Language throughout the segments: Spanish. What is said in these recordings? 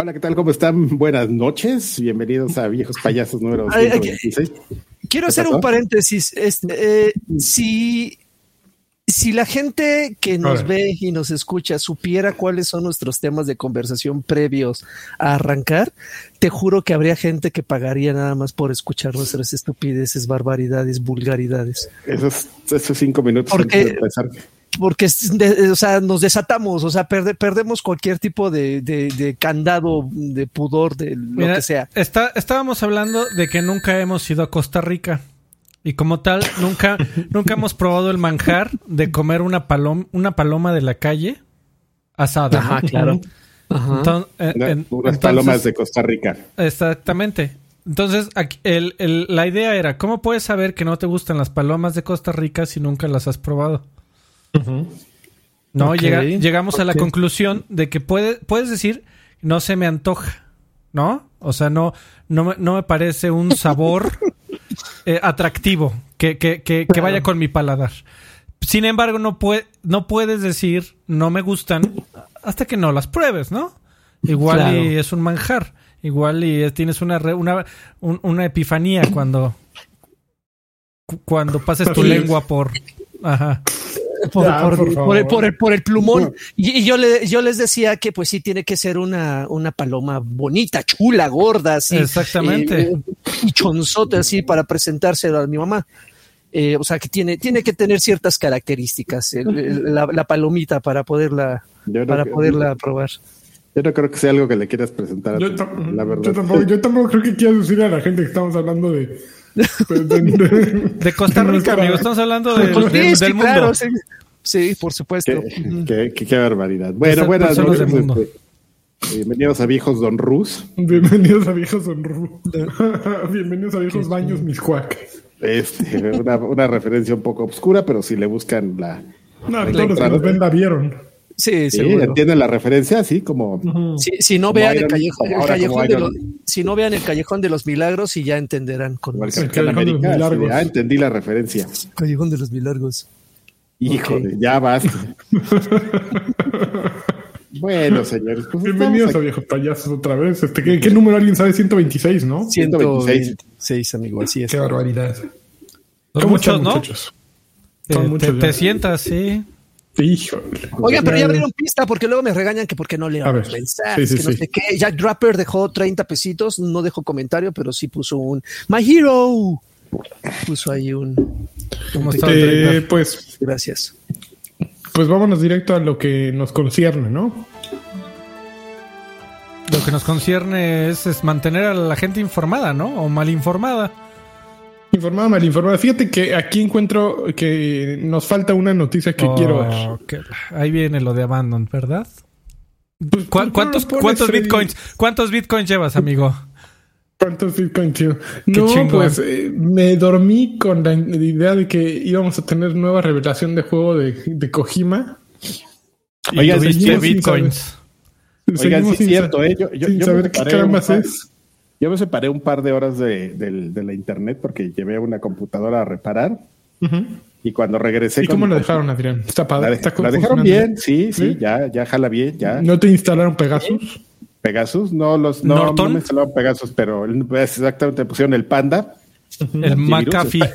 Hola, ¿qué tal? ¿Cómo están? Buenas noches. Bienvenidos a Viejos Payasos número 126. Quiero hacer un paréntesis. Este, eh, si, si la gente que nos ve y nos escucha supiera cuáles son nuestros temas de conversación previos a arrancar, te juro que habría gente que pagaría nada más por escuchar nuestras estupideces, barbaridades, vulgaridades. Esos, esos cinco minutos Porque, de empezar porque o sea, nos desatamos, o sea, perdemos cualquier tipo de, candado, de pudor, de lo que sea. Está, estábamos hablando de que nunca hemos ido a Costa Rica. Y como tal, nunca, nunca hemos probado el manjar de comer una paloma, una paloma de la calle asada. Ajá, claro. unas palomas de Costa Rica. Exactamente. Entonces, la idea era, ¿cómo puedes saber que no te gustan las palomas de Costa Rica si nunca las has probado? No, llegamos a la conclusión de que puede, puedes decir, no se me antoja, ¿no? O sea, no, no, no me parece un sabor eh, atractivo que, que, que, vaya con mi paladar. Sin embargo, no, puede, no puedes decir, no me gustan, hasta que no las pruebes, ¿no? Igual y es un manjar. Igual y tienes una, una, una epifanía cuando, cuando pases tu lengua por... Ajá por, el, por, el, plumón. Y, yo, le, yo les decía que pues sí tiene que ser una, una paloma bonita, chula, gorda, así. Exactamente. Eh, y chonzote así para presentárselo a mi mamá. Eh, o sea que tiene, tiene que tener ciertas características la, palomita para poderla, para poderla probar. Yo no creo que sea algo que le quieras presentar. Yo, la verdad. Yo tampoco, yo tampoco creo que quieras decir a la gente que estamos hablando de de, Costa Rica, amigo. Estamos hablando de, del mundo. sí. por supuesto. Qué, barbaridad. Bueno, buenas noches. Este, bienvenidos a Viejos Don Rus. Bienvenidos a Viejos Don Rus. bienvenidos a Viejos Baños Miscuac. Este, una, una referencia un poco obscura, pero si le buscan la. No, todos los que nos ven la vieron. Sí, sí. ¿Entienden la referencia? Así como. si, no vean el callejón, de los, si no vean el callejón de los milagros y ya entenderán. Con el callejón de los Ya entendí la referencia. Callejón de los milagros. Híjole, ya basta. bueno, señores. Pues Bienvenidos a Viejos Payasos otra vez. Este, ¿qué, número alguien sabe? 126, ¿no? 126, amigo, así es. Qué barbaridad. Son muchos, ¿no? Son muchos. te sientas, sí. Oiga, pero ya abrieron pista porque luego me regañan que porque no leo mensajes, que no sé qué. Jack Draper dejó 30 pesitos, no dejó comentario, pero sí puso un My Hero. Puso ahí un. Eh, pues. Gracias. Pues vámonos directo a lo que nos concierne, ¿no? Lo que nos concierne es, es mantener a la gente informada, ¿no? O mal informada. Informada, mal informada. Fíjate que aquí encuentro que nos falta una noticia que quiero ver. ahí viene lo de Abandon, ¿verdad? Pues, ¿Cuántos, cuántos bitcoins? ¿Cuántos bitcoins llevas, amigo? ¿Cuántos bitcoins llevo? No, pues eh, me dormí con la idea de que íbamos a tener nueva revelación de juego de, de Kojima. Oiga, bitcoins. Oigan, sí es cierto, ¿eh? Yo, sin saber qué carambas es. Yo me separé un par de horas de, la internet porque llevé una computadora a reparar. Y cuando regresé. ¿Y cómo la dejaron, Adrián? Está padre. La, dejaron bien, sí, sí, ya, ya jala bien, ya. ¿No te instalaron Pegasus? Pegasus, no, los, no, no me instalaron Pegasus, pero exactamente pusieron el Panda. El McAfee.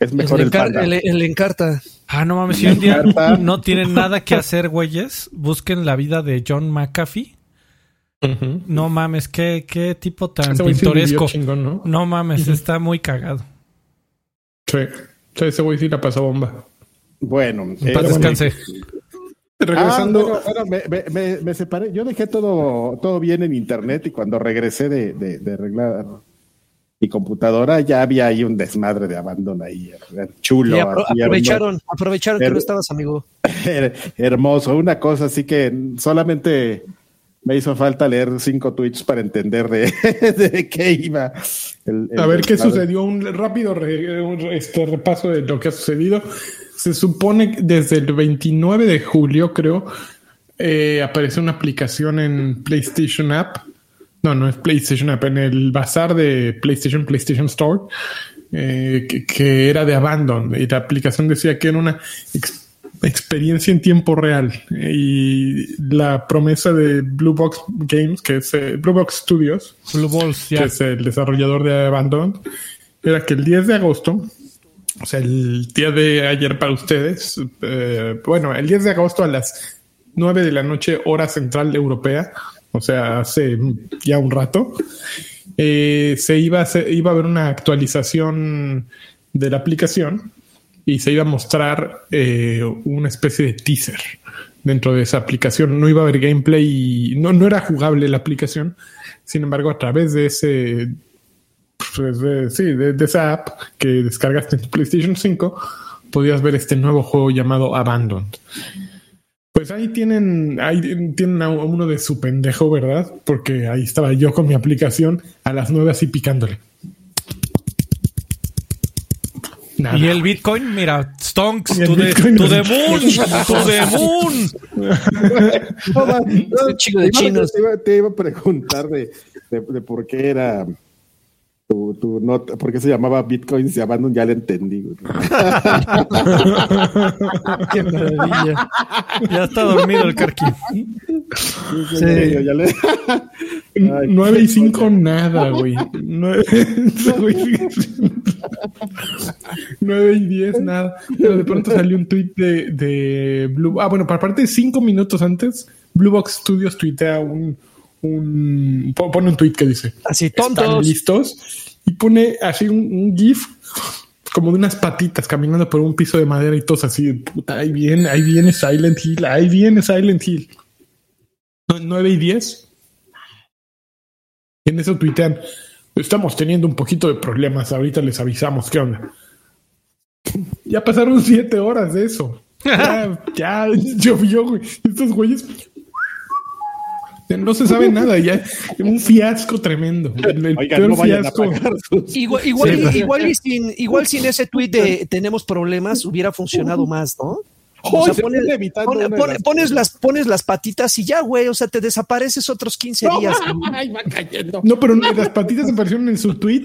Es mejor el, Panda. El, Encarta. Ah, no mames, si un día no tienen nada que hacer, güeyes, busquen la vida de John McAfee no mames, qué, qué tipo tan pintoresco. ¿no? mames, está muy cagado. Sí, ese güey sí la pasó bomba. Bueno, eh, descanse. Regresando. Ah, me, me, separé. Yo dejé todo, todo bien en internet y cuando regresé de, de, arreglar mi computadora ya había ahí un desmadre de abandono ahí. Chulo. aprovecharon, aprovecharon que no estabas, amigo. Hermoso. Una cosa así que solamente me hizo falta leer cinco tweets para entender de, qué iba. a ver qué sucedió, un rápido este repaso de lo que ha sucedido. Se supone que desde el 29 de julio, creo, eh, apareció una aplicación en PlayStation App. No, no es PlayStation App, en el bazar de PlayStation, PlayStation Store, eh, que, era de Abandon. Y la aplicación decía que era una experiencia en tiempo real. Y la promesa de Blue Box Games, que es eh, Blue Box Studios, Blue Balls, que es el desarrollador de Abandon, era que el 10 de agosto, o sea, el día de ayer para ustedes, eh, bueno, el 10 de agosto a las 9 de la noche, hora central europea, o sea, hace ya un rato, eh, se iba a, se iba a haber una actualización de la aplicación y se iba a mostrar eh, una especie de teaser dentro de esa aplicación. No iba a haber gameplay y no, no era jugable la aplicación. Sin embargo, a través de ese pues sí, de, esa app que descargaste en PlayStation 5, podías ver este nuevo juego llamado Abandoned. Pues ahí tienen, ahí tienen uno de su pendejo, ¿verdad? Porque ahí estaba yo con mi aplicación a las nueve así picándole. Nada. Y el Bitcoin, mira, Stonks, to the, to the moon, to the moon. no, chico de chinos. Te iba, te iba, a preguntar de, de, de por qué era tu, tu nota, porque se llamaba Bitcoin se Abandon, ya le entendí. Qué maravilla. Ya está dormido el carqui. Sí, Ya le... Ay, 9 y 5 nada, güey. 9, 9 y 10 nada. Pero de pronto salió un tweet de, de Blue. Ah, bueno, para parte de 5 minutos antes, Blue Box Studios tuitea un un pone un tweet que dice así tontos ¿Están listos y pone así un, un, gif como de unas patitas caminando por un piso de madera y todos así puta ahí viene ahí viene Silent Hill ahí viene Silent Hill 9 y 10 en eso tuitean estamos teniendo un poquito de problemas ahorita les avisamos qué onda ya pasaron 7 horas de eso. Ya, ya llovió güey. Estos güeyes no se sabe nada, ya un fiasco tremendo. El, el Oigan, no fiasco. Igual, igual, sí. igual, y sin, igual sin ese tweet de tenemos problemas hubiera funcionado más, ¿no? O sea, pones, pone, pone, pones, las, pones las patitas y ya, güey, o sea, te desapareces otros 15 no, días. Ay, no, pero las patitas aparecieron en su tweet,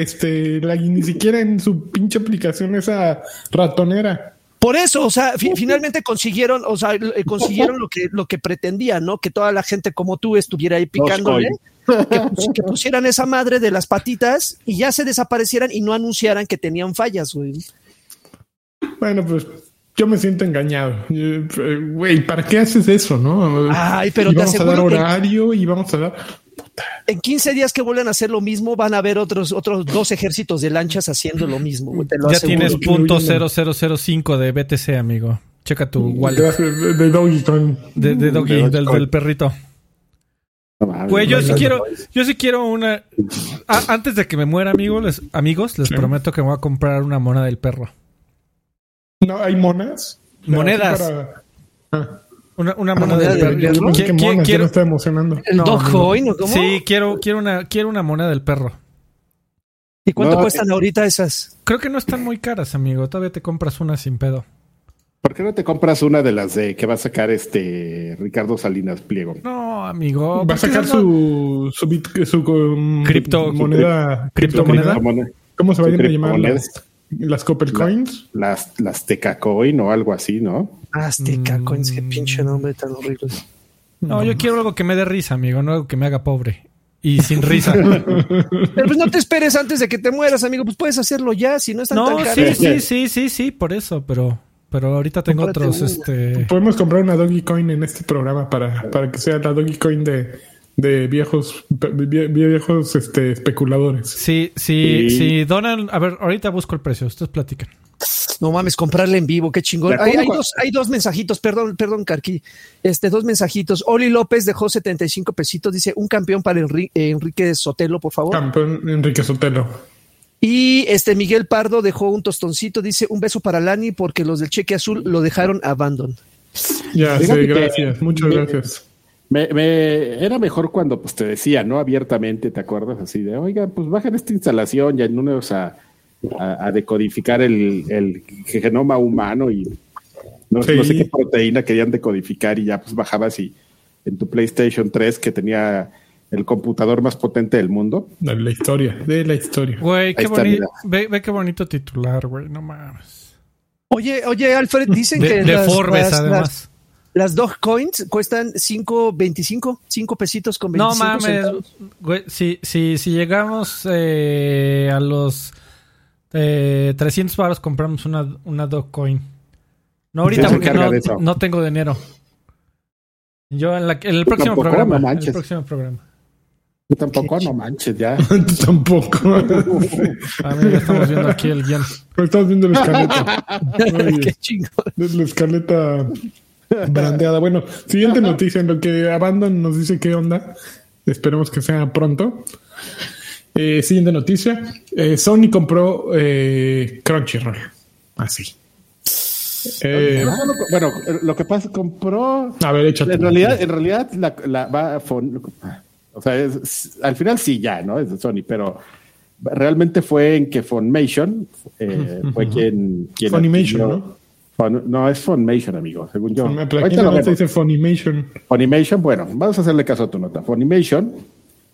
este, la, ni siquiera en su pinche aplicación esa ratonera. Por eso, o sea, fi finalmente consiguieron, o sea, consiguieron lo que, lo que pretendían, ¿no? Que toda la gente como tú estuviera ahí picándole, que, que, pusieran esa madre de las patitas y ya se desaparecieran y no anunciaran que tenían fallas, güey. Bueno, pues yo me siento engañado. Güey, ¿para qué haces eso, no? Ay, pero y vamos a dar horario y vamos a dar en 15 días que vuelvan a hacer lo mismo, van a haber otros, otros dos ejércitos de lanchas haciendo lo mismo. Lo ya aseguro. tienes punto 0005 de BTC, amigo. Checa tu wallet. De, de Doggy. De, de Doggy, de del, del, perrito. Güey, yo sí quiero, yo sí quiero una. Ah, antes de que me muera, amigos, les, amigos, les sí. prometo que me voy a comprar una mona del perro. No, hay monas. Monedas. Para... Ah. Una, una moneda del perro. ¿Qué, qué, quiero, está emocionando. ¿El no, Dogecoin o cómo? Sí, quiero, quiero, una, quiero una moneda del perro. ¿Y cuánto no, cuestan eh, ahorita esas? Creo que no están muy caras, amigo. Todavía te compras una sin pedo. ¿Por qué no te compras una de las de que va a sacar este Ricardo Salinas Pliego? No, amigo. Va a sacar su, su, bit, su um, cripto moneda. Criptomoneda. ¿Cómo se vayan a llamar? Las, las Copper Coins. La, las, las Teca Coin o algo así, ¿no? Azteca mm. Coins, qué pinche nombre tan horrible. No, yo quiero algo que me dé risa, amigo, no algo que me haga pobre. Y sin risa. Pero pues no te esperes antes de que te mueras, amigo. Pues puedes hacerlo ya, si no es tan, no, tan caro. Sí, sí, sí, sí, sí, por eso, pero, pero ahorita tengo Cómprate otros. Este... Podemos comprar una Doggy Coin en este programa para, para que sea la Doggy Coin de, de viejos, viejos este, especuladores. Sí, sí, sí, sí. Donan, a ver, ahorita busco el precio, ustedes platican. No mames, comprarle en vivo, qué chingón. Hay, hay, dos, hay dos mensajitos, perdón, perdón, Carqui. Este, dos mensajitos. Oli López dejó 75 pesitos, dice un campeón para Enrique, Enrique Sotelo, por favor. Campeón Enrique Sotelo. Y este Miguel Pardo dejó un tostoncito, dice un beso para Lani porque los del cheque azul lo dejaron abandon. Ya, sí, gracias, muchas gracias. Me, me, era mejor cuando pues te decía, ¿no? Abiertamente, ¿te acuerdas? Así de, oiga, pues bajen esta instalación ya en unos a a, a decodificar el, el, genoma humano y no, sí. no, sé qué proteína querían decodificar y ya pues bajabas y en tu PlayStation 3 que tenía el computador más potente del mundo. De la historia, de la historia. Güey, qué bonito. Ve, ve, qué bonito titular, güey, no mames. Oye, oye, Alfred, dicen que de las, Forbes, además. Las, dos coins cuestan 5.25, 5 pesitos con 25 No mames, si, si, si llegamos eh, a los eh, 300 baros compramos una, una coin. No ahorita porque no, no, tengo dinero. Yo en, la, en el próximo programa. en el próximo programa. Tú tampoco, no manches, ya. Tú tampoco. A mí ya estamos viendo aquí el guion. estamos viendo la escaleta. Qué chingón. La escaleta brandeada. Bueno, siguiente noticia en lo que Abandon nos dice qué onda. Esperemos que sea pronto. Eh, siguiente noticia. Eh, Sony compró eh, Crunchyroll. Así. Eh, bueno, lo que pasa, compró. A ver, échate. En realidad, en realidad la, la va a o sea, al final sí ya, ¿no? Es de Sony, pero realmente fue en que Fonmation eh, fue quien... quien Funimation, ¿no? No, es Fonmation, amigo, según yo. Pero se dice Funimation. Funimation, bueno, vamos a hacerle caso a tu nota. Funimation.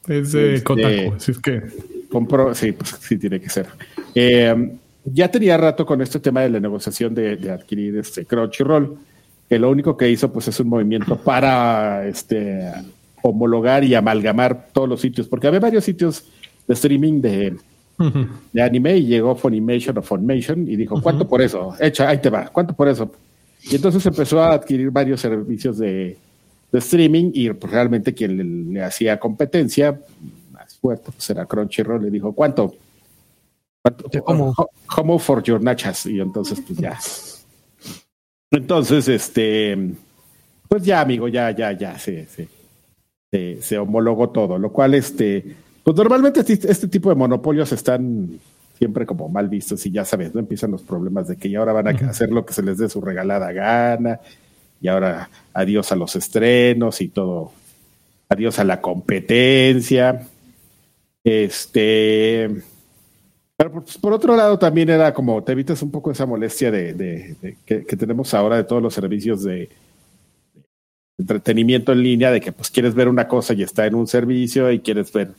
Es de este, Kotaku, así es que... Compró, sí, pues sí tiene que ser. Eh, ya tenía rato con este tema de la negociación de, de adquirir este Crunchyroll, que lo único que hizo pues es un movimiento para este homologar y amalgamar todos los sitios, porque había varios sitios de streaming de, de anime y llegó Funimation o Funimation y dijo, ¿cuánto por eso? Echa, ahí te va, ¿cuánto por eso? Y entonces empezó a adquirir varios servicios de, de streaming y realmente quien le, hacía competencia más fuerte pues era Crunchyroll, le dijo, ¿cuánto? ¿Cuánto? ¿Cómo? for your nachas. Y entonces, pues ya. Entonces, este, pues ya, amigo, ya, ya, ya, sí, sí se, homologó todo, lo cual, este, pues normalmente este, este, tipo de monopolios están siempre como mal vistos y ya sabes, ¿no? Empiezan los problemas de que ya ahora van a hacer lo que se les dé su regalada gana y ahora adiós a los estrenos y todo, adiós a la competencia. Este, pero pues, por, otro lado también era como te evitas un poco esa molestia de, que, tenemos ahora de todos los servicios de, entretenimiento en línea de que pues quieres ver una cosa y está en un servicio y quieres ver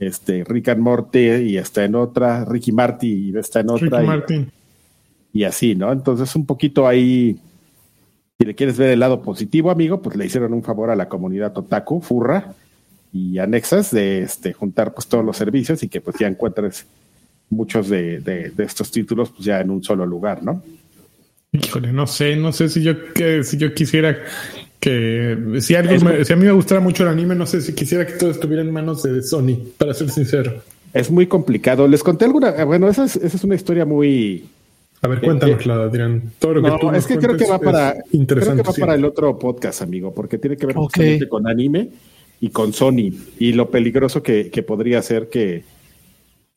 este Rick and Morty y está en otra, Ricky Marty y está en otra. y, y, así, ¿no? Entonces un poquito ahí, si le quieres ver el lado positivo, amigo, pues le hicieron un favor a la comunidad Otaku, Furra y anexas de este juntar pues todos los servicios y que pues ya encuentres muchos de, de, de estos títulos pues ya en un solo lugar, ¿no? Híjole, no sé, no sé si yo que si yo quisiera que si algo si a mí me gustara mucho el anime, no sé si quisiera que todo estuviera en manos de Sony, para ser sincero. Es muy complicado. Les conté alguna, eh, bueno, esa es, esa es una historia muy a ver, cuéntanosla, eh, Adrián. Todo lo que no, es que creo que va para creo que va para el otro podcast, amigo, porque tiene que ver con anime y con Sony y lo peligroso que, que podría ser que,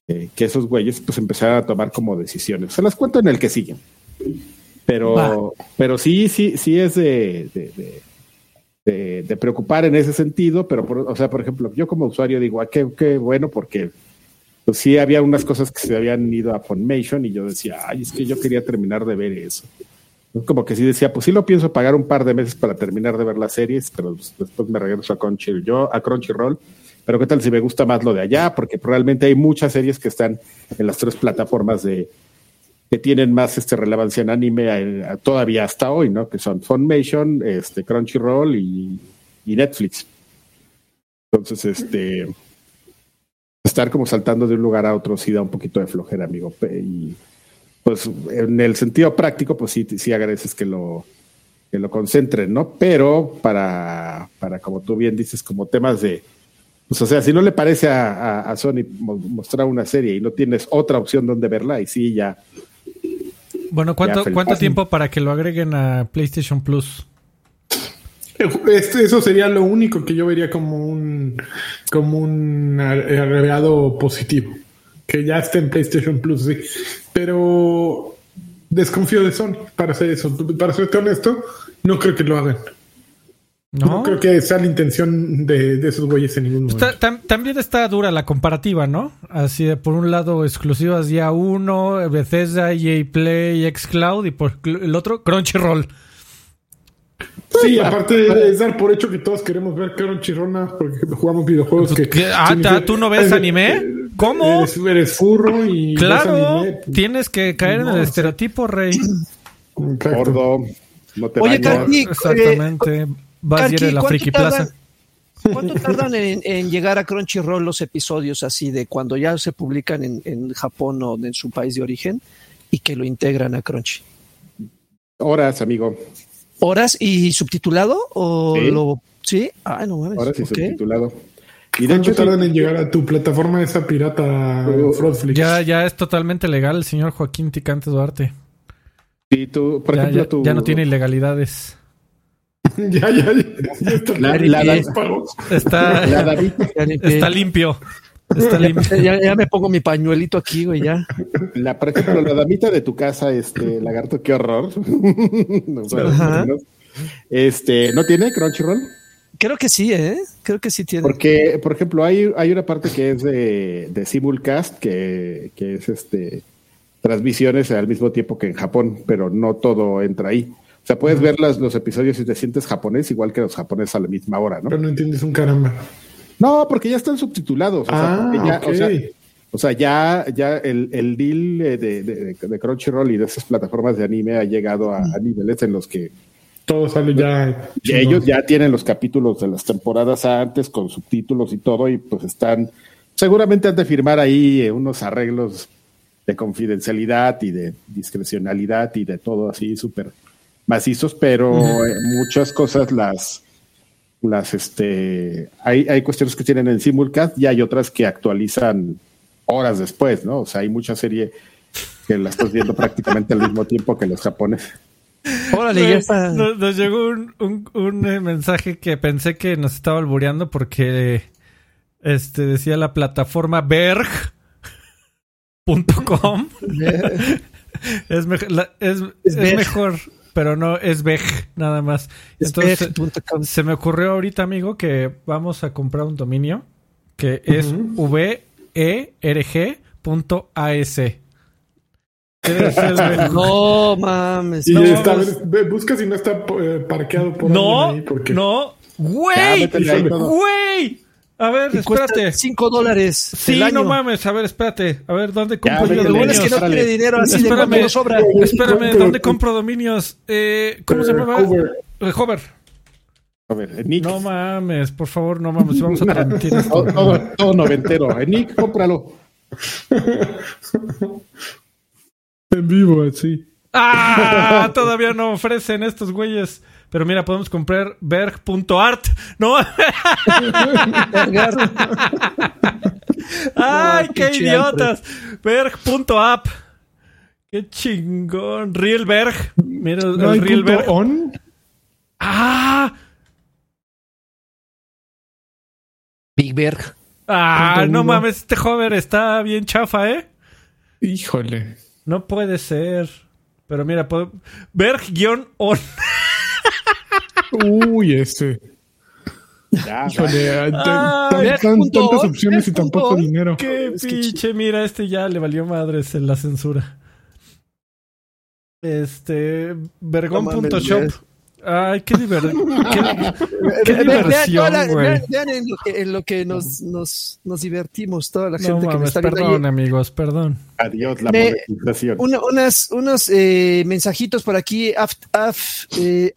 que esos güeyes pues empezaran a tomar como decisiones. Se las cuento en el que siguen. Pero, pero sí, sí, sí es de, de, preocupar en ese sentido, pero, o sea, por ejemplo, yo como usuario digo, ah, qué, qué bueno, porque pues sí había unas cosas que se habían ido a Funimation y yo decía, ay, es que yo quería terminar de ver eso. Como que sí decía, pues sí lo pienso pagar un par de meses para terminar de ver las series, pero después me regreso a Crunchyroll, a Crunchyroll. Pero qué tal si me gusta más lo de allá, porque realmente hay muchas series que están en las tres plataformas de, que tienen más este, relevancia en anime eh, todavía hasta hoy, ¿no? Que son Funimation, este, Crunchyroll y, Netflix. Entonces, este, estar como saltando de un lugar a otro sí da un poquito de flojera, amigo. Y pues en el sentido práctico, pues sí, sí agradeces que lo, que lo concentren, ¿no? Pero para, para, como tú bien dices, como temas de, pues o sea, si no le parece a, a Sony mostrar una serie y no tienes otra opción donde verla, y sí ya bueno, ¿cuánto, ¿cuánto tiempo para que lo agreguen a PlayStation Plus? Este, eso sería lo único que yo vería como un como un agregado positivo. Que ya esté en PlayStation Plus, sí. Pero desconfío de Sony para hacer eso. Para ser honesto, no creo que lo hagan. No, creo que sea la intención de, esos güeyes en ningún momento. también está dura la comparativa, ¿no? Así de por un lado exclusivas día uno, Bethesda, EA Play, Xcloud y por el otro Crunchyroll. Sí, aparte de dar por hecho que todos queremos ver Crunchyroll porque jugamos videojuegos que... Ah, ¿tú no ves anime? ¿Cómo? Eres, furro y... Claro, tienes que caer en el estereotipo, rey. gordo, no te Oye, Exactamente. Vas a ir a la Friki Plaza. ¿Cuánto tardan en, llegar a Crunchyroll los episodios así de cuando ya se publican en, Japón o en su país de origen y que lo integran a Crunchy? Horas, amigo. ¿Horas y subtitulado? ¿O sí. lo sí? Ah, no mames. Horas y subtitulado. Y de hecho tardan en llegar a tu plataforma esa pirata Fraudflix. Ya, ya es totalmente legal el señor Joaquín Ticante Duarte. Sí, tú, por ejemplo, ya no tiene ilegalidades. ya, ya, ya. Está, la, la, está, está limpio. Está limpio. Ya, me pongo mi pañuelito aquí, güey, ya. La, por ejemplo, la damita de tu casa, este, lagarto, qué horror. no, este, ¿no tiene Crunchyroll? Creo que sí, ¿eh? Creo que sí tiene. Porque, por ejemplo, hay, hay una parte que es de, de Simulcast, que, que es este transmisiones al mismo tiempo que en Japón, pero no todo entra ahí. O sea, puedes ver los episodios y te sientes japonés igual que los japoneses a la misma hora, ¿no? Pero no entiendes un caramba. No, porque ya están subtitulados. O ah, sea, ya, o, sea, ya, ya el, el deal de, de, de, Crunchyroll y de esas plataformas de anime ha llegado a, niveles en los que todo sale ya. Y ellos ya tienen los capítulos de las temporadas antes con subtítulos y todo, y pues están. Seguramente han de firmar ahí eh, unos arreglos de confidencialidad y de discrecionalidad y de todo así súper macizos, pero eh, muchas cosas las, las, este, hay, hay cuestiones que tienen en simulcast y hay otras que actualizan horas después, ¿no? O sea, hay mucha serie que la estás viendo prácticamente al mismo tiempo que los japoneses. Órale, ya está. Nos, llegó un, un, eh, mensaje que pensé que nos estaba albureando porque este decía la plataforma berg.com. es, es, es mejor pero no es VEG nada más. Entonces, se me ocurrió ahorita, amigo, que vamos a comprar un dominio que es verg.as. no mames. Y está, busca si no está eh, parqueado por no, ahí. Porque... No, güey, güey. A ver, espérate. 5 dólares. Sí, no mames. A ver, espérate. A ver, ¿dónde compro yo dominios? Es que no tiene dinero así espérame, de sobra. Espérame, ¿dónde compro dominios? Eh, ¿Cómo se llama? Hover. Eh, Hover. Hover. Nick. No mames, por favor, no mames. Vamos a transmitir todo, todo, todo noventero. Nick, cómpralo. en vivo, así. ¡Ah! Todavía no ofrecen estos güeyes. Pero mira, podemos comprar berg.art, ¿no? ¡Ay, qué idiotas! Berg.app. ¡Qué chingón! Realberg. Mira el, ¿No Realberg. On? ¡Ah! Big Berg. Ah, no mames, este joven está bien chafa, ¿eh? Híjole. No puede ser. Pero mira, Berg-on. Uy, ese. Ya, Híjole, tantas opciones y tan poco dinero. Qué pinche, mira, este ya le valió madres en la censura. Este, vergón.shop. Ay, qué, diver qué, diversión, güey. Vean, en, lo que, nos, nos, nos divertimos, toda la gente que me está viendo. Perdón, amigos, perdón. Adiós, la monetización. unas, unos eh, mensajitos por aquí. Aft, aft, eh,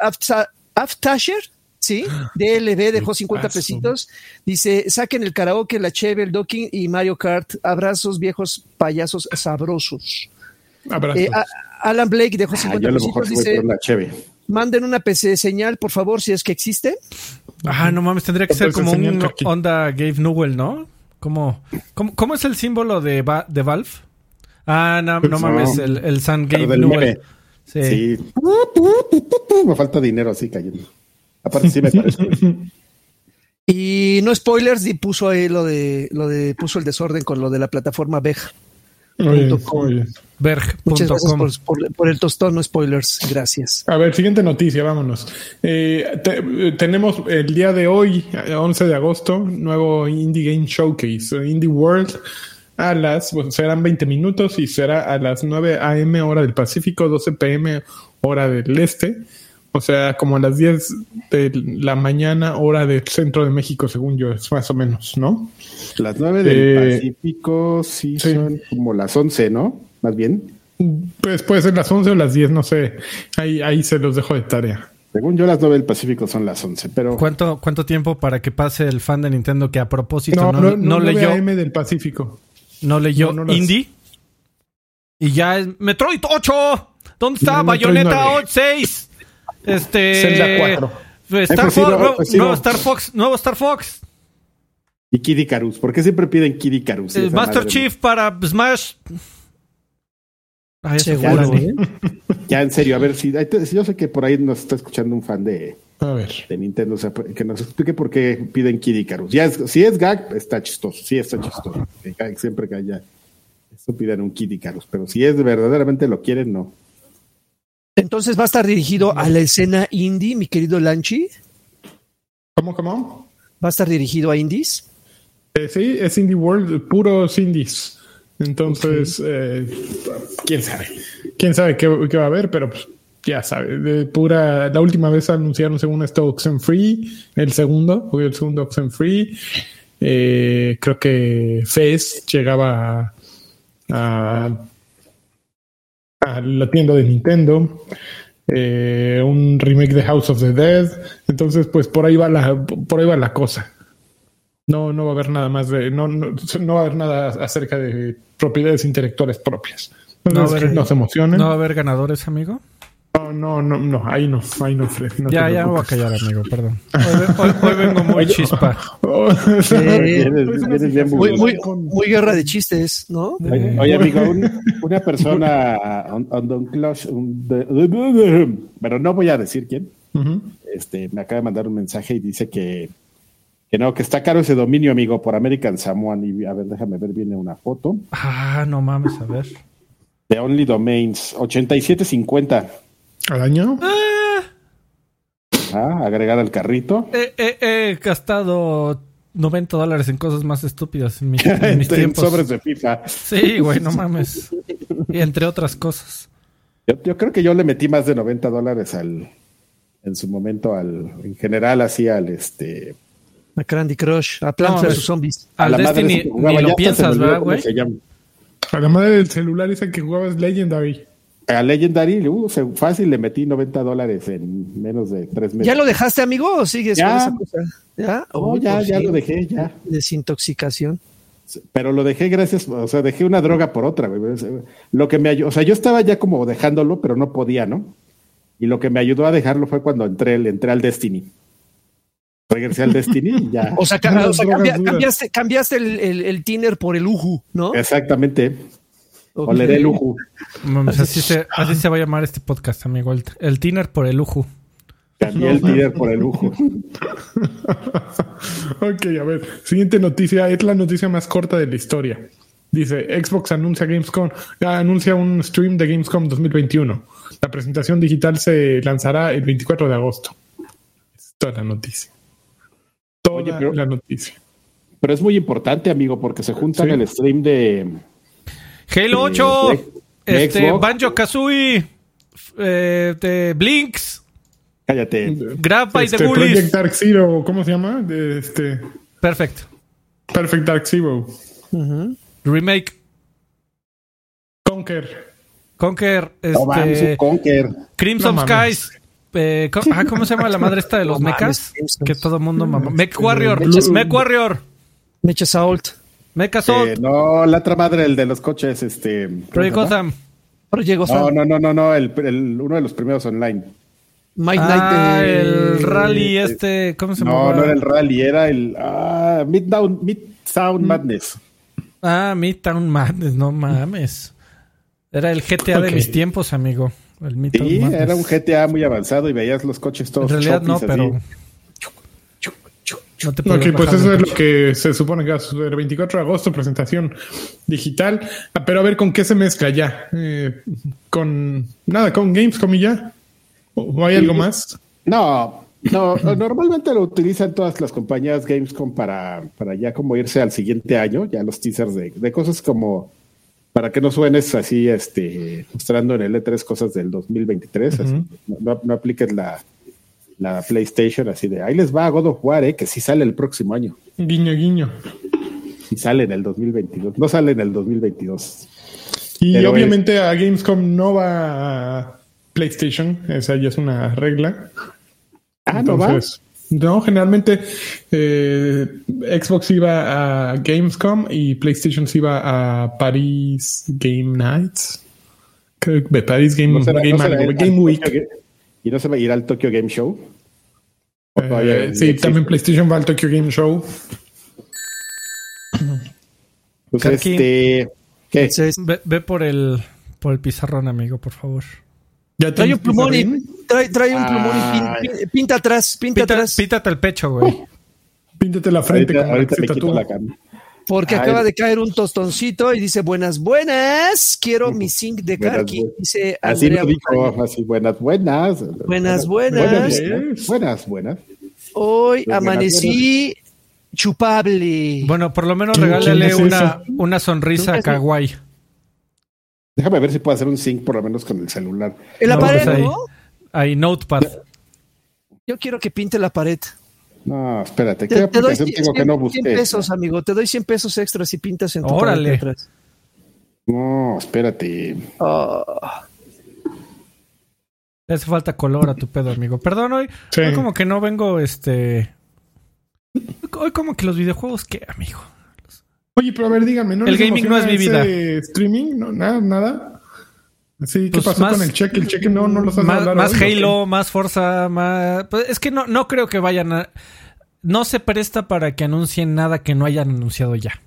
Aftasher, sí, DLB dejó 50 pesitos. Dice, saquen el karaoke, la cheve, el docking y Mario Kart. Abrazos, viejos payasos sabrosos. Abrazos. Eh, Alan Blake dejó 50 ah, pesitos. Dice, manden una PC señal, por favor, si es que existe. Ah, no mames, tendría que ser como un onda Gabe Newell, ¿no? ¿Cómo, cómo, es el símbolo de, de Valve? Ah, no, no mames, el, el San Gabe Newell. Sí. Me falta dinero así cayendo. Aparte sí me parece. y no spoilers, y puso ahí lo de, lo de, puso el desorden con lo de la plataforma Beg. Muchas gracias por, el tostón, no spoilers. Gracias. A ver, siguiente noticia, vámonos. Eh, tenemos el día de hoy, 11 de agosto, nuevo Indie Game Showcase, Indie World a las, pues serán 20 minutos y será a las 9 a.m. hora del Pacífico, 12 p.m. hora del Este. O sea, como a las 10 de la mañana, hora del centro de México, según yo, es más o menos, ¿no? Las 9 del eh, Pacífico sí, son como las 11, ¿no? Más bien. Pues puede ser las 11 o las 10, no sé. Ahí, ahí se los dejo de tarea. Según yo, las 9 del Pacífico son las 11, pero... ¿Cuánto, ¿Cuánto tiempo para que pase el fan de Nintendo que a propósito no, no, no, leyó... AM del Pacífico. No leyó Indie. Y ya es Metroid 8. ¿Dónde está? Bayonetta 8, 6. Este... Zelda 4. Star Fox, nuevo, Star Fox, nuevo Star Fox. Y Kid Icarus. ¿Por qué siempre piden Kid Icarus? El Master Chief para Smash. Ah, ya, ¿eh? ya, en serio, a ver si yo sé que por ahí nos está escuchando un fan de, de Nintendo, o sea, que nos explique por qué piden Kid Icarus. Ya si es gag, está chistoso, sí está chistoso. siempre que haya eso piden un Kid Icarus, pero si es verdaderamente lo quieren, no. Entonces va a estar dirigido a la escena indie, mi querido Lanchi. ¿Cómo, cómo? ¿Va a estar dirigido a indies? Eh, sí, es Indie World, puros indies. Entonces, eh, quién sabe. Quién sabe qué, va a haber, pero pues, ya sabe. De pura, la última vez anunciaron según esto Oxenfree, el segundo, el segundo Oxenfree. Eh, creo que Fez llegaba a, a, la tienda de Nintendo. Eh, un remake de House of the Dead. Entonces, pues por ahí va la, por ahí va la cosa. No, no va a haber nada más de, no, no, no va a haber nada acerca de propiedades intelectuales propias. no, no se emocionen. ¿No va a haber ganadores, amigo? No, no, no, no, ahí no, ahí no, Fred. ya, ya me voy a callar, amigo, perdón. Hoy, vengo muy chispa. muy, muy, muy, guerra de chistes, ¿no? Oye, amigo, una persona, pero no voy a decir quién, este, me acaba de mandar un mensaje y dice que que no, que está caro ese dominio, amigo, por American Samoan. Y a ver, déjame ver, viene una foto. Ah, no mames, a ver. De Only Domains, 87.50. ¿Al año? Ah. ah, agregar al carrito. He, gastado 90 dólares en cosas más estúpidas en, mis, en mis tiempos. sobres de FIFA. Sí, güey, no mames. y entre otras cosas. Yo, yo, creo que yo le metí más de 90 dólares al, en su momento al, en general así al este a Candy Crush, a Plants vs. Zombies. Al a Destiny ni lo piensas, ¿verdad, güey? A la madre del celular esa que jugabas Legendary. A Legendary, uh, fácil, le metí 90 dólares en menos de tres meses. ¿Ya lo dejaste, amigo, o sigues con esa cosa? ¿Ya? Oh, ya, ya lo dejé, ya. Desintoxicación. Pero lo dejé gracias, o sea, dejé una droga por otra, güey. Lo que me ayudó, o sea, yo estaba ya como dejándolo, pero no podía, ¿no? Y lo que me ayudó a dejarlo fue cuando entré, entré al Destiny regresé al Destiny ya. O sea, cambiaste, cambiaste el, el, tiner por el Uju, ¿no? Exactamente. O le el Uju. así, se, así se va a llamar este podcast, amigo. El, el tiner por el Uju. Cambié el tiner por el Uju. ok, a ver. Siguiente noticia. Es la noticia más corta de la historia. Dice, Xbox anuncia Gamescom, anuncia un stream de Gamescom 2021. La presentación digital se lanzará el 24 de agosto. Es toda la noticia pero, la noticia. Pero es muy importante, amigo, porque se juntan el stream de Halo 8, este, Banjo Kazooie, eh, de Blinks. Cállate. Grab by este, the Bullies. Project Dark Zero, ¿cómo se llama? este... Perfect. Perfect Dark Zero. Remake. Conquer. Conquer. Este, Conquer. Crimson Skies. Eh, ah, ¿cómo, se llama la madre esta de los mechas? Que todo el mundo mamá. Mech Warrior. Mech Warrior. Mech Assault. Mech Assault. Eh, no, la otra madre, el de los coches, este. Project Gotham. Project Gotham. No, no, no, no, el, uno de los primeros online. Might ah, el rally este, ¿cómo se llama? No, no era el rally, era el ah, Midtown, Midtown mm. Madness. Ah, Midtown Madness, no mames. Era el GTA de mis tiempos, amigo sí, era un GTA muy avanzado y veías los coches todos. En realidad no, pero. No te ok, pues eso es lo que se supone que va a suceder. 24 de agosto, presentación digital. Ah, pero a ver con qué se mezcla ya. Eh, con nada, con Gamescom y ya. ¿O hay algo más? No, no, normalmente lo utilizan todas las compañías Gamescom para, para ya como irse al siguiente año, ya los teasers de, de cosas como para que no suenes así, este, mostrando en el E3 cosas del 2023, no, no, apliques la, la PlayStation así de, ahí les va a God of War, eh, que sí sale el próximo año. Guiño, guiño. Y sale en el 2022, no sale en el 2022. Y obviamente a Gamescom no va a PlayStation, esa ya es una regla. Ah, no va. No, generalmente eh, Xbox iba a Gamescom y PlayStation se iba a Paris Game Nights. Paris Game, Game, Week. ¿Y no se va a ir al Tokyo Game Show? Eh, sí, también PlayStation va al Tokyo Game Show. Pues este. ¿qué? Ve, ve, por el por el pizarrón, amigo, por favor. Ya trae un plumón y trae, trae un plumón y pinta, atrás, pinta, atrás. Píntate el pecho, güey. Píntate la frente. Ahorita, ahorita me la cama. Porque acaba de caer un tostoncito y dice buenas, buenas, quiero mi zinc de Karki. Dice así lo dijo, así buenas, buenas. Buenas, buenas. Buenas, buenas. Hoy amanecí chupable. Bueno, por lo menos regálale una, una sonrisa kawaii. Déjame ver si puedo hacer un sync por lo menos con el celular. En la pared, pues ¿no? Hay Notepad. Yo quiero que pinte la pared. No, espérate. ¿Qué te, doy 100, tengo que no busqué? 100 pesos, amigo. Te doy 100 pesos extra si pintas en tu Órale. atrás. No, espérate. Oh. Le hace falta color a tu pedo, amigo. Perdón, hoy, sí. hoy como que no vengo, este... Hoy como que los videojuegos, ¿qué, amigo? Oye, pero a ver, díganme, ¿no? El gaming no es mi vida. ¿Streaming? No, nada, nada. Sí, ¿qué pues pasó más, con el check? El check no, no lo sabes más, hablar Más hoy, Halo, más Forza, más... Pues es que no, no creo que vayan a... No se presta para que anuncien nada que no hayan anunciado ya.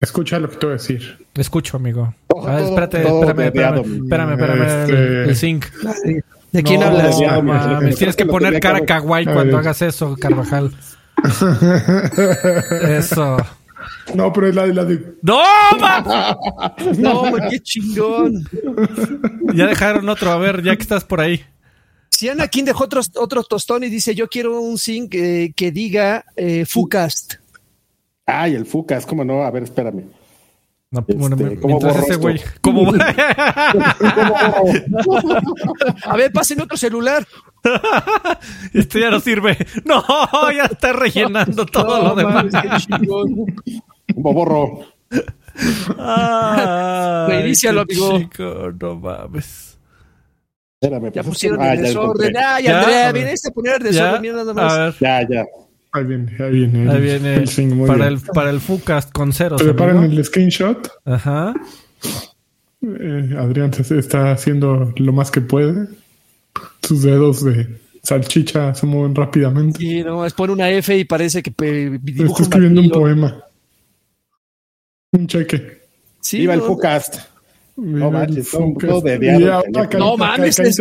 Escucha lo que te voy a decir. Escucho, amigo. Todo, ah, espérate, todo espérame, espérame, espérame, espérame, este... el, el, sync. ¿De quién no, hablas? No, mames, tienes que poner cara kawaii cuando hagas eso, Carvajal. eso. No, pero es la de la de. ¡No! no, qué chingón. Ya dejaron otro, a ver, ya que estás por ahí. Si Anakin dejó otro, otro tostón y dice: Yo quiero un sync eh, que diga eh, Fucast. Ay, el Fucast, ¿cómo no? A ver, espérame. No, este, bueno, ¿cómo ese güey? ¿Cómo? a ver, pasen otro celular. Esto ya no sirve. No, ya está rellenando todo no, lo demás. Como borro. Reinícialo, amigo. Chico, no mames. Espérame, ya pues pusieron ah, el desorden. Ay, Andrea, vienes a poner desorden. Mira nada más. A ver. Ya, ya. Ahí viene, ahí viene. Ahí viene. El swing, para, bien. el, para el Fucast con ceros. Preparen amigo. el screenshot. Ajá. Eh, Adrián se está haciendo lo más que puede. Sus dedos de salchicha se mueven rápidamente. Sí, no, es pone una F y parece que Está escribiendo un, un poema. Un cheque. Sí, Viva no, el Fucast. No manches, Fucast. todo de diablo. No mames, es,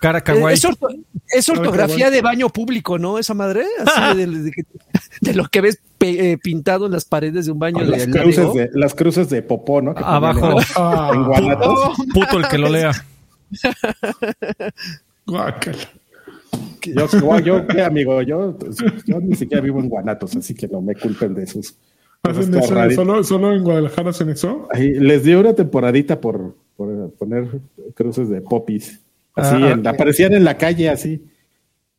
Cara kawaii. Es, orto, es ortografía de baño público, ¿no? Esa madre. Así de, de, de, de, lo que ves pe, eh, pintado en las paredes de un baño. Las, cruces de, las cruces de popó, ¿no? Que Abajo. En, en Guanatos. Puto el que lo lea. Guácala. Yo, yo, ¿qué, amigo? Yo, yo ni siquiera vivo en Guanatos, así que no me culpen de esos. ¿Hacen eso? ¿Solo, ¿Solo en Guadalajara hacen eso? Ahí, les dio una temporadita por, por poner cruces de popis. Así, ah, en, aparecían en la calle así.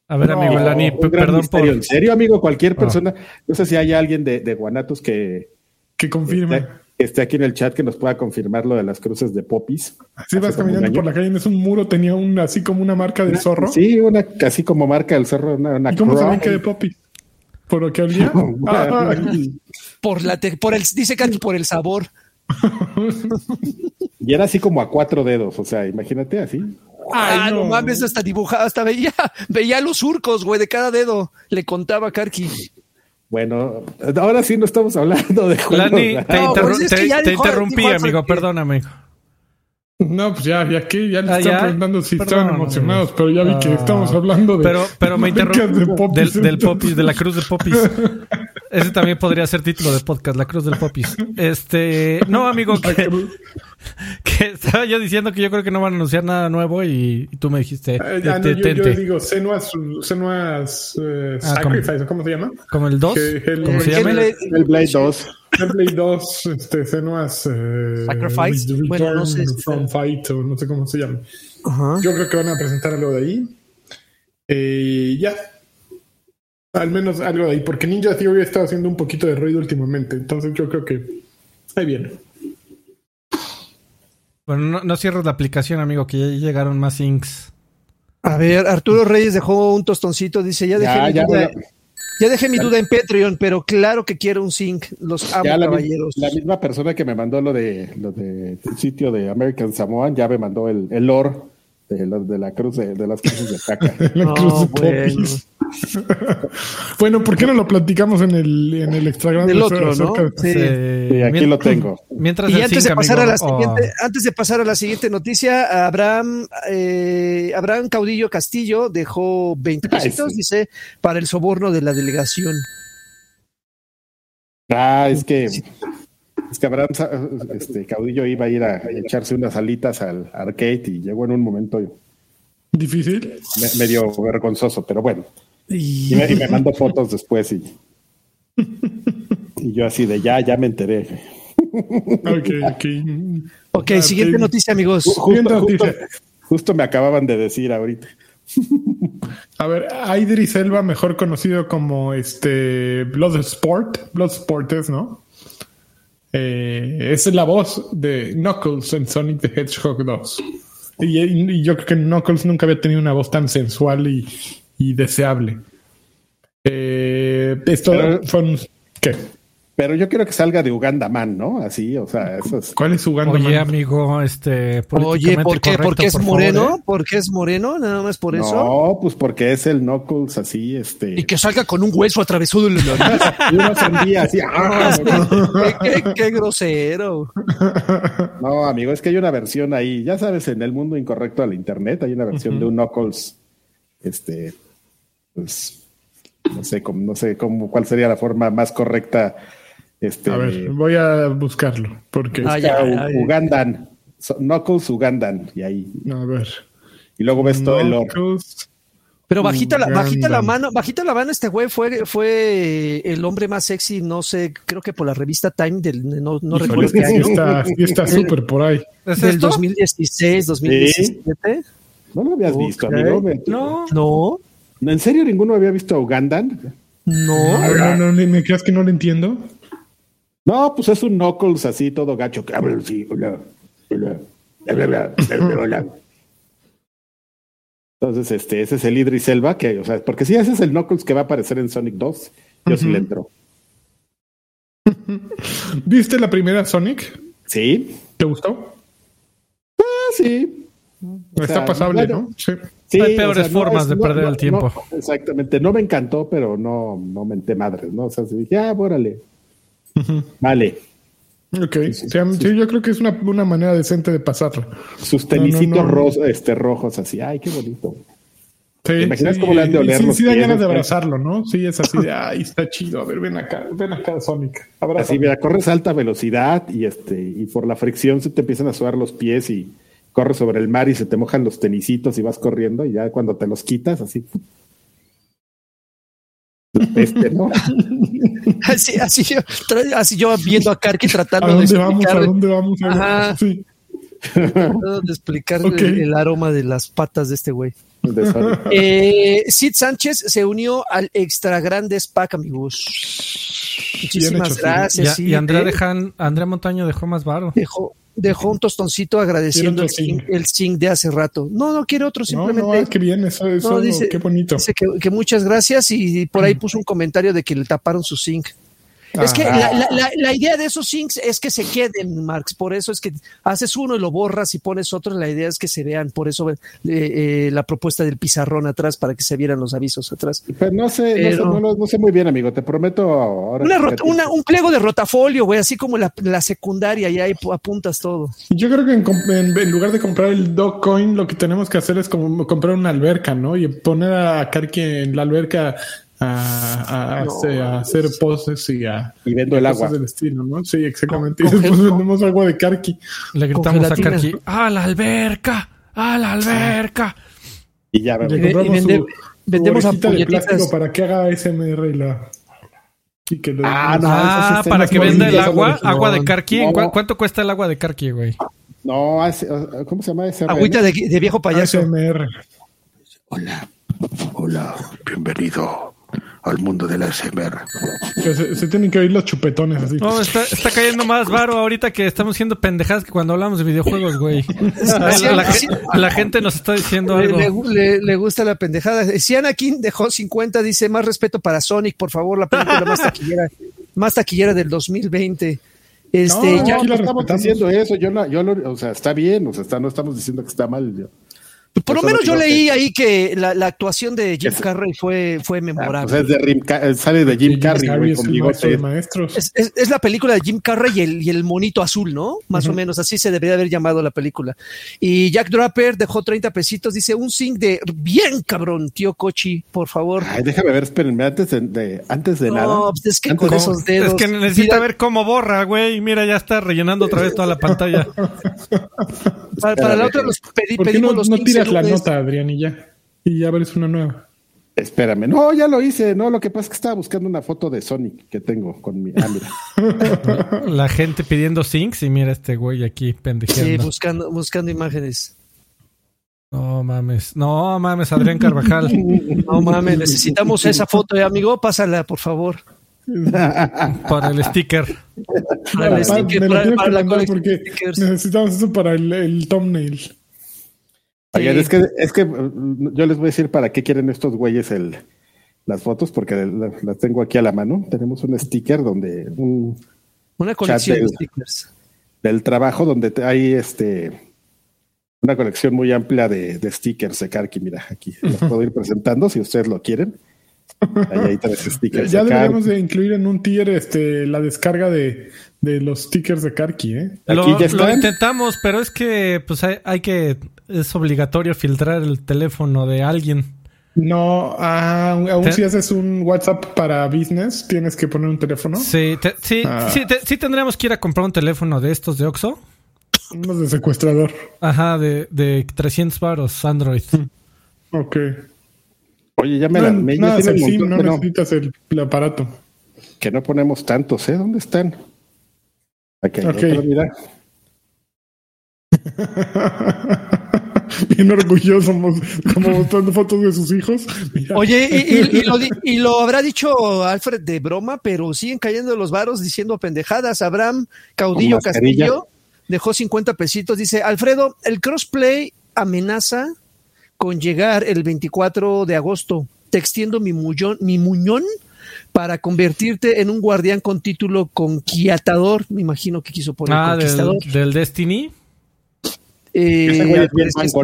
A ver, no, amigo Lani, perdón misterio. por... ¿En serio, amigo? Cualquier persona, oh. no sé si hay alguien de, de Guanatos que... Que confirme. Esté, que esté, aquí en el chat que nos pueda confirmar lo de las cruces de popis. Así vas caminando por la calle, en un muro tenía un, así como una marca del zorro. Sí, una así como marca del zorro. Una, una ¿Y cómo saben que de popis? ¿Por lo que olía? ah, por la te, por el, dice que por el sabor. y era así como a cuatro dedos, o sea, imagínate así. Ay, ah, no. no mames, hasta dibujaba, hasta veía, veía los surcos, güey, de cada dedo. Le contaba a Karki. Bueno, ahora sí no estamos hablando de juegos. Lani, te, no, interru pues es te, te interrumpí, amigo, perdóname. No, pues ya, ya que ya les ah, están preguntando si Perdón, estaban emocionados, pero ya vi que estamos hablando de. Pero, pero me interrumpí del, del popis, de la cruz de popis. Ese también podría ser título de podcast, la cruz del popis. Este, no, amigo, que, que estaba yo diciendo que yo creo que no van a anunciar nada nuevo y, y tú me dijiste. Eh, ya, te, no, yo, yo, digo, Senua's, Senua's uh, ah, Sacrifice, como, ¿cómo se llama? Como el 2. ¿Cómo el, se llama? El, el Blade 2. Hellblade 2, este, Senua's uh, Sacrifice, Return bueno, no sé, from este... Fight o no sé cómo se llama. Uh -huh. Yo creo que van a presentar algo de ahí. Eh, ya. Al menos algo de ahí, porque Ninja Theory estado haciendo un poquito de ruido últimamente, entonces yo creo que ahí viene. Bueno, no, cierres la aplicación, amigo, que ya llegaron más inks. A ver, Arturo Reyes dejó un tostoncito, dice, ya dejé mi duda. Ya dejé mi duda en Patreon, pero claro que quiero un zinc. Los amo, caballeros. La, misma persona que me mandó lo de lo de sitio de American Samoan ya me mandó el, el lore de, la cruz de, las cruces de caca. la cruz de bueno. bueno, ¿por qué no lo platicamos en el, en el extra grande? El otro, ¿no? Sí. aquí lo tengo. Mientras y antes de, pasar a la siguiente, antes de pasar a la siguiente noticia, Abraham, eh, Abraham Caudillo Castillo dejó 20 pesitos, dice, para el soborno de la delegación. Ah, es que es que Abraham, este caudillo iba a ir a, echarse unas alitas al arcade y llegó en un momento difícil, medio vergonzoso, pero bueno. Y, me, mandó fotos después y, y yo así de ya, ya me enteré. Ok, ok. Ok, siguiente noticia, amigos. Justo, me acababan de decir ahorita. A ver, Idris Elba, mejor conocido como este Bloodsport, Bloodsport ¿no? Eh, es la voz de Knuckles en Sonic the Hedgehog 2. Y, yo creo que Knuckles nunca había tenido una voz tan sensual y, deseable. Eh, esto fue ¿Qué? Pero yo quiero que salga de Uganda Man, ¿no? Así, o sea, eso es. ¿Cuál es Uganda Oye, amigo, este. Oye, ¿por qué? ¿Porque es moreno? ¿eh? ¿Porque es moreno? Nada más por eso. No, pues porque es el Knuckles así, este. Y que salga con un hueso atravesado en la y una sandía así. ¡ah! qué, grosero. No, amigo, es que hay una versión ahí, ya sabes, en el mundo incorrecto al internet, hay una versión de un Knuckles, este, pues, no sé, cómo, no sé cómo, cuál sería la forma más correcta este, a ver, voy a buscarlo. Porque ah, Ugandan. Knuckles Ugandan. Y ahí. A ver. Y luego ves todo el Pero bajita la, bajita la mano, bajita la mano, este güey fue, fue el hombre más sexy, no sé, creo que por la revista Time del, no, no recuerdo qué año. Está, está súper por ahí. Del 2016, 2017. No lo habías visto, amigo. No. No. ¿En serio ninguno había visto a Ugandan? No. No, no, no, ¿me creas que no lo entiendo? No, pues es un Knuckles así, todo gacho, que habla así, hola, hola, hola, hola, Entonces, este, ese es el Idris Elba, que, o sea, porque si ese es el Knuckles que va a aparecer en Sonic 2, yo sí le entro. ¿Viste la primera Sonic? Sí. ¿Te gustó? Ah, sí. Está pasable, ¿no? Sí. Hay peores formas de perder el tiempo. exactamente. No me encantó, pero no, no menté madres, ¿no? O sea, dije, ah, órale. Vale. Ok, sí, yo creo que es una, una manera decente de pasarlo. Sus tenisitos este, rojos así, ay, qué bonito. Sí, imaginas cómo le han de oler Sí, sí da ganas de abrazarlo, ¿no? Sí, es así de, ay, está chido, a ver, ven acá, ven acá, Sonic. Así, mira, corres a alta velocidad y este, y por la fricción se te empiezan a sudar los pies y corres sobre el mar y se te mojan los tenisitos y vas corriendo y ya cuando te los quitas, así, este, ¿no? así, así, yo, así yo viendo a Karki tratando ¿A dónde de vamos, explicar. ¿A dónde vamos? Ajá. Sí. Tratando de explicar el, aroma de las patas de este güey. Eh, Sid Sánchez se unió al Extra Grandes Pack, amigos. Muchísimas gracias. Y, Andrea, dejan, Andrea Montaño dejó más varo. Dejó, dejó un tostoncito agradeciendo el zinc, de hace rato. No, no quiere otro, simplemente. No, qué bien, eso, eso qué bonito. Dice que, muchas gracias y por ahí mm. puso un comentario de que le taparon su zinc. Es que la, idea de esos syncs es que se queden, Marx. Por eso es que haces uno y lo borras y pones otro. La idea es que se vean. Por eso eh, eh, la propuesta del pizarrón atrás para que se vieran los avisos atrás. Pues no sé, no, sé muy bien, amigo. Te prometo ahora. un pliego de rotafolio, güey, así como la, secundaria y ahí apuntas todo. Yo creo que en, lugar de comprar el Dogecoin, lo que tenemos que hacer es como comprar una alberca, ¿no? Y poner a Karki en la alberca a, hacer poses y a y vendo el agua del estilo, ¿no? Sí, exactamente. y después vendemos agua de Karki. Le gritamos a Karki, ¡a la alberca! ¡a la alberca! Y ya Le compramos su, vendemos a de plástico para que haga SMR y la y que ah, no, ah para que venda el agua, agua de Karki. ¿Cuánto cuesta el agua de Karki, güey? No, ¿cómo se llama ese? Agüita de, viejo payaso. SMR. Hola, hola, bienvenido al mundo de la SMR. Se, tienen que oír los chupetones así. No, está, cayendo más varo ahorita que estamos siendo pendejadas que cuando hablamos de videojuegos, güey. La, gente nos está diciendo algo. Le, gusta la pendejada. Si Anakin dejó 50, dice más respeto para Sonic, por favor, la película más taquillera, más taquillera del 2020. Este, no, ya no estamos diciendo eso, yo, no, yo o sea, está bien, o sea, está, no estamos diciendo que está mal. Yo. Por lo menos yo leí ahí que la, la, actuación de Jim Carrey fue, fue ah, memorable. pues es de sale de Jim Carrey, güey, es, es, es, la película de Jim Carrey y el, y el monito azul, ¿no? Más o menos, así se debería haber llamado la película. Y Jack Draper dejó 30 pesitos, dice un zinc de bien cabrón, tío Cochi, por favor. Ay, déjame ver, espérenme, antes de, antes de nada. No, pues es que con esos dedos. Es que necesita ver cómo borra, güey. Mira, ya está rellenando otra vez toda la pantalla. para, la otra los pedimos los la nota, Adrián, y ya. Y ya ves una nueva. Espérame, no, ya lo hice, no, lo que pasa es que estaba buscando una foto de Sonic que tengo con mi. Ah, La gente pidiendo syncs y mira este güey aquí pendejeando. Sí, buscando, buscando imágenes. No mames, no mames, Adrián Carvajal. no mames, necesitamos esa foto, eh, amigo, pásala, por favor. para el sticker. Para el sticker, para, la porque necesitamos eso para el, el thumbnail. Oigan, es que, es que mm, yo les voy a decir para qué quieren estos güeyes el, las fotos, porque las tengo aquí a la mano. Tenemos un sticker donde un una colección de stickers del trabajo donde hay este una colección muy amplia de, de stickers de Karki. Mira, aquí los puedo ir presentando si ustedes lo quieren. Ahí hay tres stickers. Ya deberíamos de incluir en un tier este la descarga de, de los stickers de Karki, ¿eh? Lo, intentamos, pero es que pues hay, que es obligatorio filtrar el teléfono de alguien. No, ah, aún si haces un WhatsApp para business, tienes que poner un teléfono. Sí, sí, ah. sí, sí, tendríamos que ir a comprar un teléfono de estos de Oxxo. Unos de secuestrador. Ajá, de, de 300 baros Android. Ok. Oye, ya me la... Me, no necesitas el, aparato. Que no ponemos tantos, ¿eh? ¿Dónde están? Aquí okay. mira. Bien orgulloso, como mostrando fotos de sus hijos. Oye, y, lo, y, lo, habrá dicho Alfred de broma, pero siguen cayendo los varos diciendo pendejadas. Abraham Caudillo Castillo dejó 50 pesitos. Dice, Alfredo, el crossplay amenaza con llegar el 24 de agosto. Te extiendo mi, muñón, mi muñón para convertirte en un guardián con título conquiatador. Me imagino que quiso poner ah, conquistador. Del, Destiny. Eh,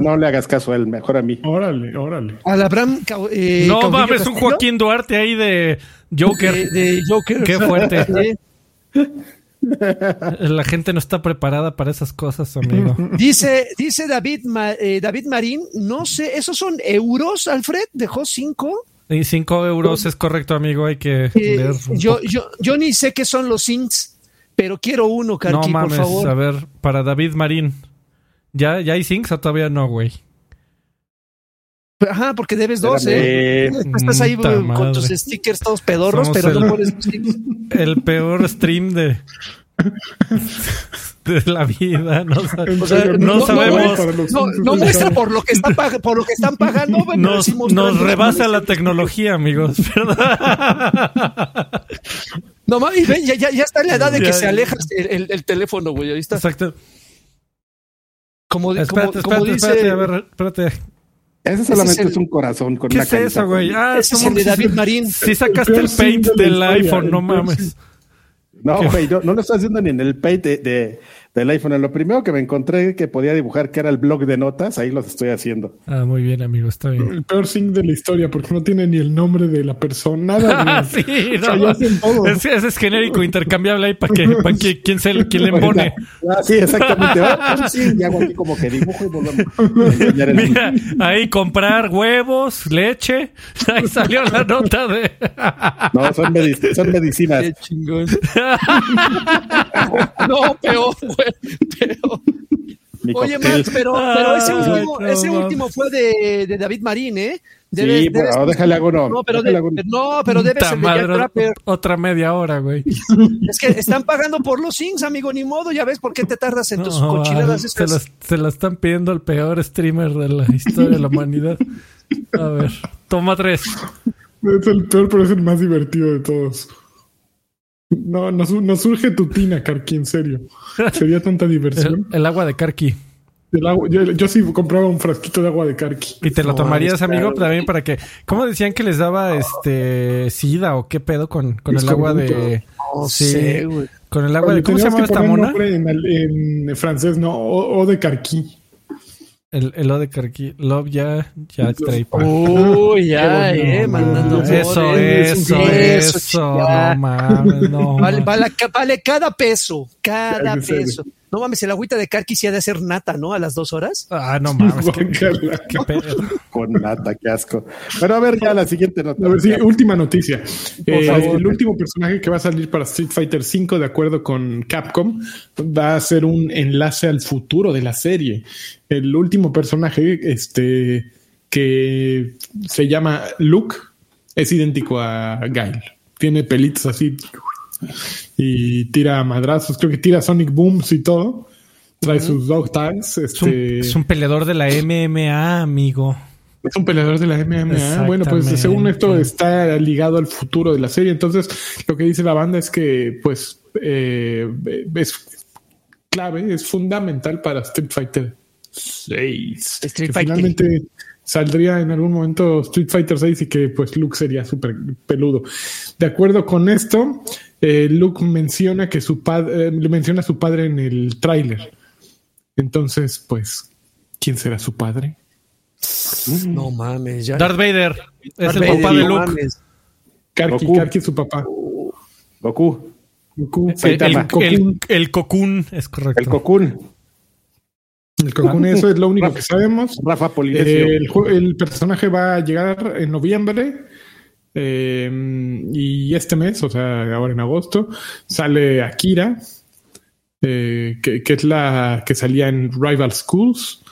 no le hagas caso a él, mejor a mí. Órale, órale. Al Abraham. Eh, no mames, un Joaquín Duarte ahí de Joker. De, Joker. Qué fuerte. La gente no está preparada para esas cosas, amigo. Dice, dice David, eh, David Marín, no sé, ¿esos son euros, Alfred? ¿Dejó cinco? Y 5 euros es correcto, amigo. Hay que leer. Yo, yo, yo ni sé qué son los zincs, pero quiero uno, Carqui, no mames, por favor. A ver, para David Marín. ¿Ya, ya hay zincs o todavía no, güey? Ajá, porque debes dos, ¿eh? Estás ahí con tus stickers todos pedorros, pero no pones El peor stream de, de la vida. No, sabemos. No, muestra por lo que están, por lo que están pagando. nos, nos rebasa la tecnología, amigos. no, y ya, ya, ya, está en la edad de que se aleja el, el, teléfono, güey. Ahí está. Exacto. Como, espérate, como, espérate, dice... espérate, a ver, espérate. Ese solamente es, un corazón con ¿Qué es eso, güey? Ah, es el de David Marín. Si sacaste el paint del iPhone, no mames. No, güey, no, no, lo estoy haciendo ni en el paint de, del iPhone. Lo primero que me encontré que podía dibujar, que era el blog de notas, ahí los estoy haciendo. Ah, muy bien, amigo, está bien. El peor thing de la historia, porque no tiene ni el nombre de la persona, nada. sí, no, ese, es genérico, intercambiable ahí para que, para que quién, se, quién le pone. Ah, sí, exactamente. Ah, sí, y hago aquí como que dibujo y volvemos. Mira, ahí comprar huevos, leche. Ahí salió la nota de. no, son, son medicinas. Qué chingón. no, peor, pero. Oye, Max, pero, pero ese, último, ese último fue de, de, David Marín, ¿eh? Debes, sí, pero déjale algo no. No, pero, de, no, pero debe ser de Otra media hora, güey. Es que están pagando por los Sings, amigo, ni modo. Ya ves por qué te tardas en tus cochinadas Se la, se la están pidiendo al peor streamer de la historia de la humanidad. A ver, toma tres. Es el peor, pero es el más divertido de todos. No, no, surge tu tina, Karki, en serio. Sería tanta diversión. El, agua de Karki. yo, sí compraba un frasquito de agua de Karki. ¿Y te lo tomarías, amigo, también para que... ¿Cómo decían que les daba este sida o qué pedo con, con el agua de... sí, Con el agua de... ¿Cómo se llama esta mona? En, francés, no, o, de Karki. El, el O de Carqui. Love ya, ya trae Uy, ya, eh, mandando Eso, eso, eso, no mames, no. Vale, vale, vale cada peso, cada peso. No mames, el agüita de Carqui sí ha de hacer nata, ¿no? A las dos horas. Ah, no mames. qué, pedo. Con nata, qué asco. Pero a ver, ya la siguiente noticia. A ver, sí, última noticia. Eh, el último personaje que va a salir para Street Fighter V, de acuerdo con Capcom, va a ser un enlace al futuro de la serie. El último personaje, este, que se llama Luke, es idéntico a Gail. Tiene pelitos así y tira madrazos, creo que tira Sonic Booms y todo. Trae sus dog tags. Este... Es, un, peleador de la MMA, amigo. Es un peleador de la MMA. Bueno, pues según esto está ligado al futuro de la serie. Entonces, lo que dice la banda es que, pues, eh, es clave, es fundamental para Street Fighter 6. Street Fighter. Finalmente saldría en algún momento Street Fighter 6 y que, pues, Luke sería súper peludo. De acuerdo con esto, eh, Luke menciona que su padre, eh, le menciona a su padre en el tráiler. Entonces, pues, ¿quién será su padre? No mames, ya. Darth Vader. Es el papá de Luke. Karki, Karki es su papá. Goku. Goku. El, el, el, Cocoon es correcto. El Cocoon. El Cocoon, eso es lo único que sabemos. Rafa Polinesio. el, el personaje va a llegar en noviembre eh, y este mes, o sea, ahora en agosto, sale Akira, eh, que, es la que salía en Rival Schools,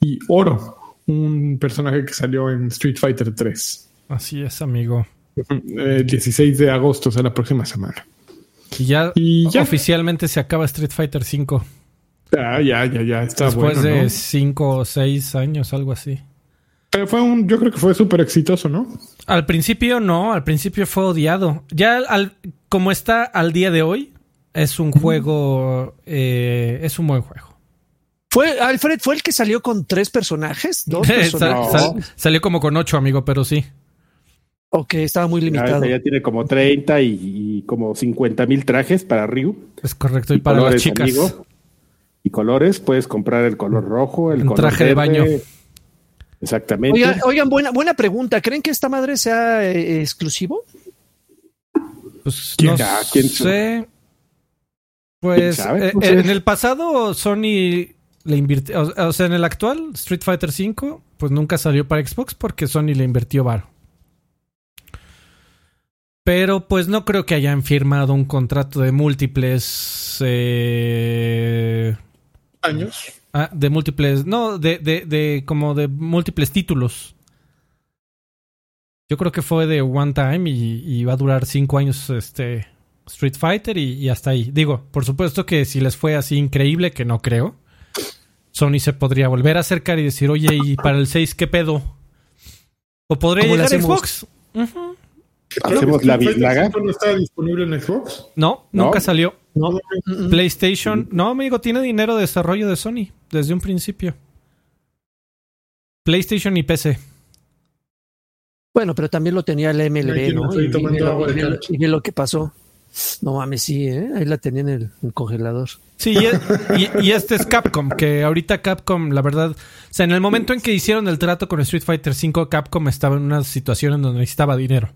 y Oro, un personaje que salió en Street Fighter 3. Así es, amigo. El 16 de agosto, o sea, la próxima semana. Y ya, oficialmente se acaba Street Fighter 5. Ah, ya, ya, ya, está Después de 5 o 6 años, algo así. Pero fue un, yo creo que fue súper exitoso, ¿no? Al principio no, al principio fue odiado. Ya al, como está al día de hoy, es un juego, eh, es un buen juego. ¿Fue, Alfred, fue el que salió con tres personajes? ¿Dos salió como con ocho, amigo, pero sí. Ok, estaba muy limitado. Ya, tiene como 30 y, como 50 mil trajes para Ryu. Es correcto, y, para las chicas. Y colores, puedes comprar el color rojo, el color traje de baño. Exactamente. Oigan, buena, buena pregunta. ¿Creen que esta madre sea eh, exclusivo? Pues ¿Quién, no ¿quién sé. Pues, eh, pues en el pasado Sony le invirtió, o, sea, en el actual Street Fighter V, pues nunca salió para Xbox porque Sony le invirtió varo. Pero pues no creo que hayan firmado un contrato de múltiples eh, años. Ah, de múltiples. No, de, de, de como de múltiples títulos. Yo creo que fue de one time y, va a durar cinco años este Street Fighter y, hasta ahí. Digo, por supuesto que si les fue así increíble, que no creo, Sony se podría volver a acercar y decir, oye, ¿y para el 6 qué pedo? O podría llegar a Xbox. ¿Hacemos la bislaga? ¿No está disponible en Xbox? No, nunca salió. PlayStation, no, amigo, tiene dinero de desarrollo de Sony desde un principio. PlayStation y PC. Bueno, pero también lo tenía el MLB, ¿no? Y, lo, que pasó. No mames, sí, ¿eh? ahí la tenía en el, congelador. Sí, y, este es Capcom, que ahorita Capcom, la verdad, o sea, en el momento en que hicieron el trato con Street Fighter V, Capcom estaba en una situación en donde necesitaba dinero.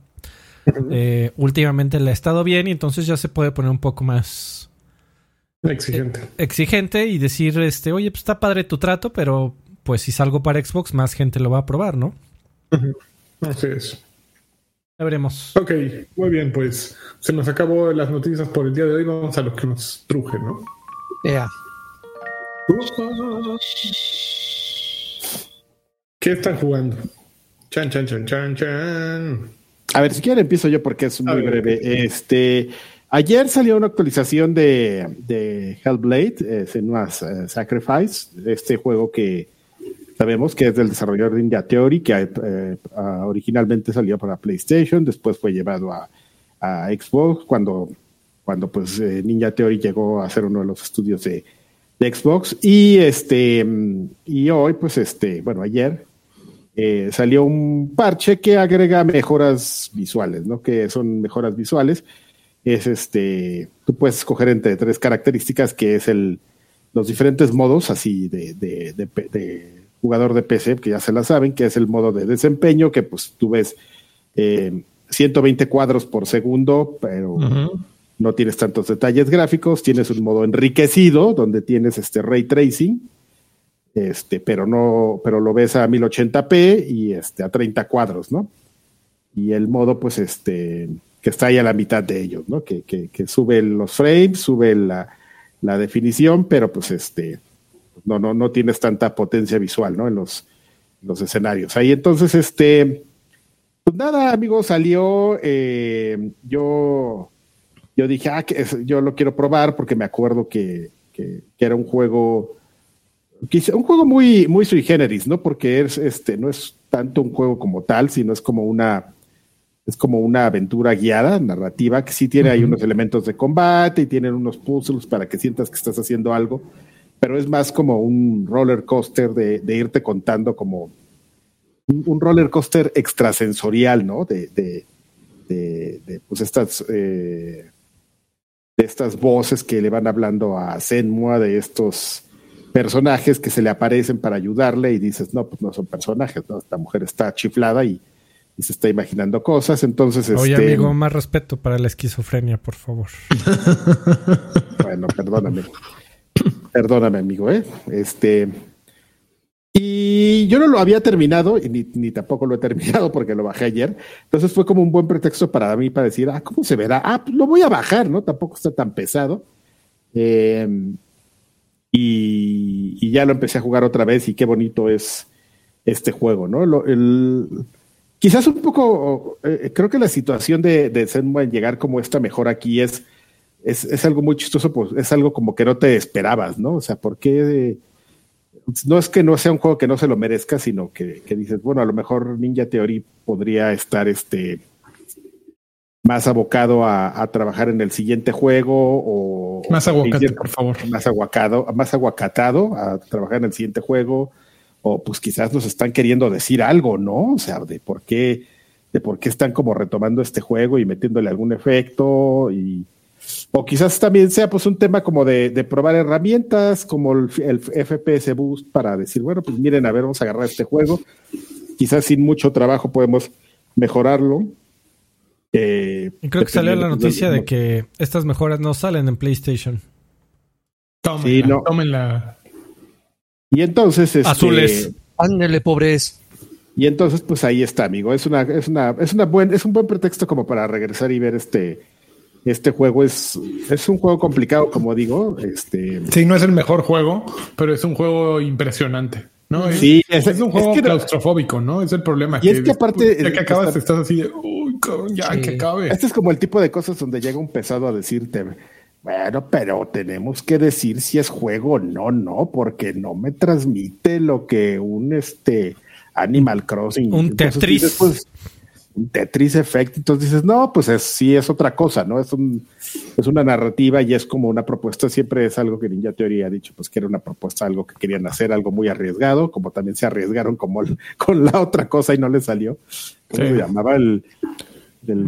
Eh, últimamente le ha estado bien y entonces ya se puede poner un poco más exigente. Eh, exigente y decir, este, oye, pues está padre tu trato, pero pues si salgo para Xbox, más gente lo va a probar, ¿no? Así es. Ya veremos. Ok, muy bien, pues se nos acabó las noticias por el día de hoy. Vamos a lo que nos truje, ¿no? Ya. ¿Qué están jugando? Chan, chan, chan, chan, chan. A ver, si quieren empiezo yo porque es muy breve. Este, ayer salió una actualización de, de Hellblade, eh, Senua's eh, Sacrifice, este juego que, Sabemos que es del desarrollador de Ninja Theory, que eh, originalmente salió para PlayStation, después fue llevado a, Xbox cuando, cuando pues eh, Ninja Theory llegó a ser uno de los estudios de, Xbox. Y este y hoy, pues este, bueno, ayer eh, salió un parche que agrega mejoras visuales, ¿no? Que son mejoras visuales. Es este, tú puedes escoger entre tres características, que es el los diferentes modos así de, de, de jugador de PC, que ya se la saben, que es el modo de desempeño, que pues tú ves 120 eh, cuadros por segundo, pero no tienes tantos detalles gráficos. Tienes un modo enriquecido, donde tienes este ray tracing, este, pero no, pero lo ves a 1080p y este, a 30 cuadros, ¿no? Y el modo, pues, este, que está ahí a la mitad de ellos, ¿no? Que, que, que sube los frames, sube la, la definición, pero pues este, no, no, no tienes tanta potencia visual, ¿no? En los, los escenarios. Ahí entonces, este, pues nada, amigos, salió, eh, yo, yo dije, ah, que yo lo quiero probar porque me acuerdo que, que, era un juego, un juego muy, muy sui generis, ¿no? Porque es, este, no es tanto un juego como tal, sino es como una, es como una aventura guiada, narrativa, que sí tiene ahí unos elementos de combate y tienen unos puzzles para que sientas que estás haciendo algo pero es más como un roller coaster de, irte contando como un, roller coaster extrasensorial, ¿no? De, de, de pues estas, eh, de estas voces que le van hablando a Senmua, de estos personajes que se le aparecen para ayudarle y dices, no, pues no son personajes, ¿no? Esta mujer está chiflada y, se está imaginando cosas, entonces... Oye, este... amigo, más respeto para la esquizofrenia, por favor. bueno, perdóname. Perdóname, amigo, ¿eh? Este. Y yo no lo había terminado, y ni, tampoco lo he terminado porque lo bajé ayer. Entonces fue como un buen pretexto para mí para decir, ah, ¿cómo se verá? Ah, pues lo voy a bajar, ¿no? Tampoco está tan pesado. Em, y, ya lo empecé a jugar otra vez y qué bonito es este juego, ¿no? quizás un poco, eh, creo que la situación de, de en llegar como esta mejor aquí es es, algo muy chistoso, pues es algo como que no te esperabas, ¿no? O sea, ¿por qué? No es que no sea un juego que no se lo merezca, sino que, dices, bueno, a lo mejor Ninja Theory podría estar este más abocado a, trabajar en el siguiente juego o más aguacate, por favor. Más aguacado, más aguacatado a trabajar en el siguiente juego. O pues quizás nos están queriendo decir algo, ¿no? O sea, de por qué, de por qué están como retomando este juego y metiéndole algún efecto y o quizás también sea pues un tema como de, probar herramientas, como el, FPS Boost para decir, bueno, pues miren, a ver, vamos a agarrar este juego. Quizás sin mucho trabajo podemos mejorarlo. Eh, y creo que salió la noticia de que estas mejoras no salen en PlayStation. Tómenla, Y entonces este, Azules. Ándele, pobres. Y entonces, pues ahí está, amigo. Es una, es una, es una buen, es un buen pretexto como para regresar y ver este este juego es, es un juego complicado, como digo. Este... Sí, no es el mejor juego, pero es un juego impresionante. ¿no? Sí, es, un juego claustrofóbico, ¿no? Es el problema. Y es que aparte. Ya que acabas, estás así de, uy, ya que acabe. Este es como el tipo de cosas donde llega un pesado a decirte, bueno, pero tenemos que decir si es juego o no, no, porque no me transmite lo que un este Animal Crossing. Un Tetris. Pues, Tetris Effect, entonces dices, no, pues es, sí es otra cosa, ¿no? Es, un, es una narrativa y es como una propuesta, siempre es algo que Ninja Theory ha dicho, pues que era una propuesta, algo que querían hacer, algo muy arriesgado, como también se arriesgaron como con la otra cosa y no le salió. ¿Cómo se llamaba? El, el,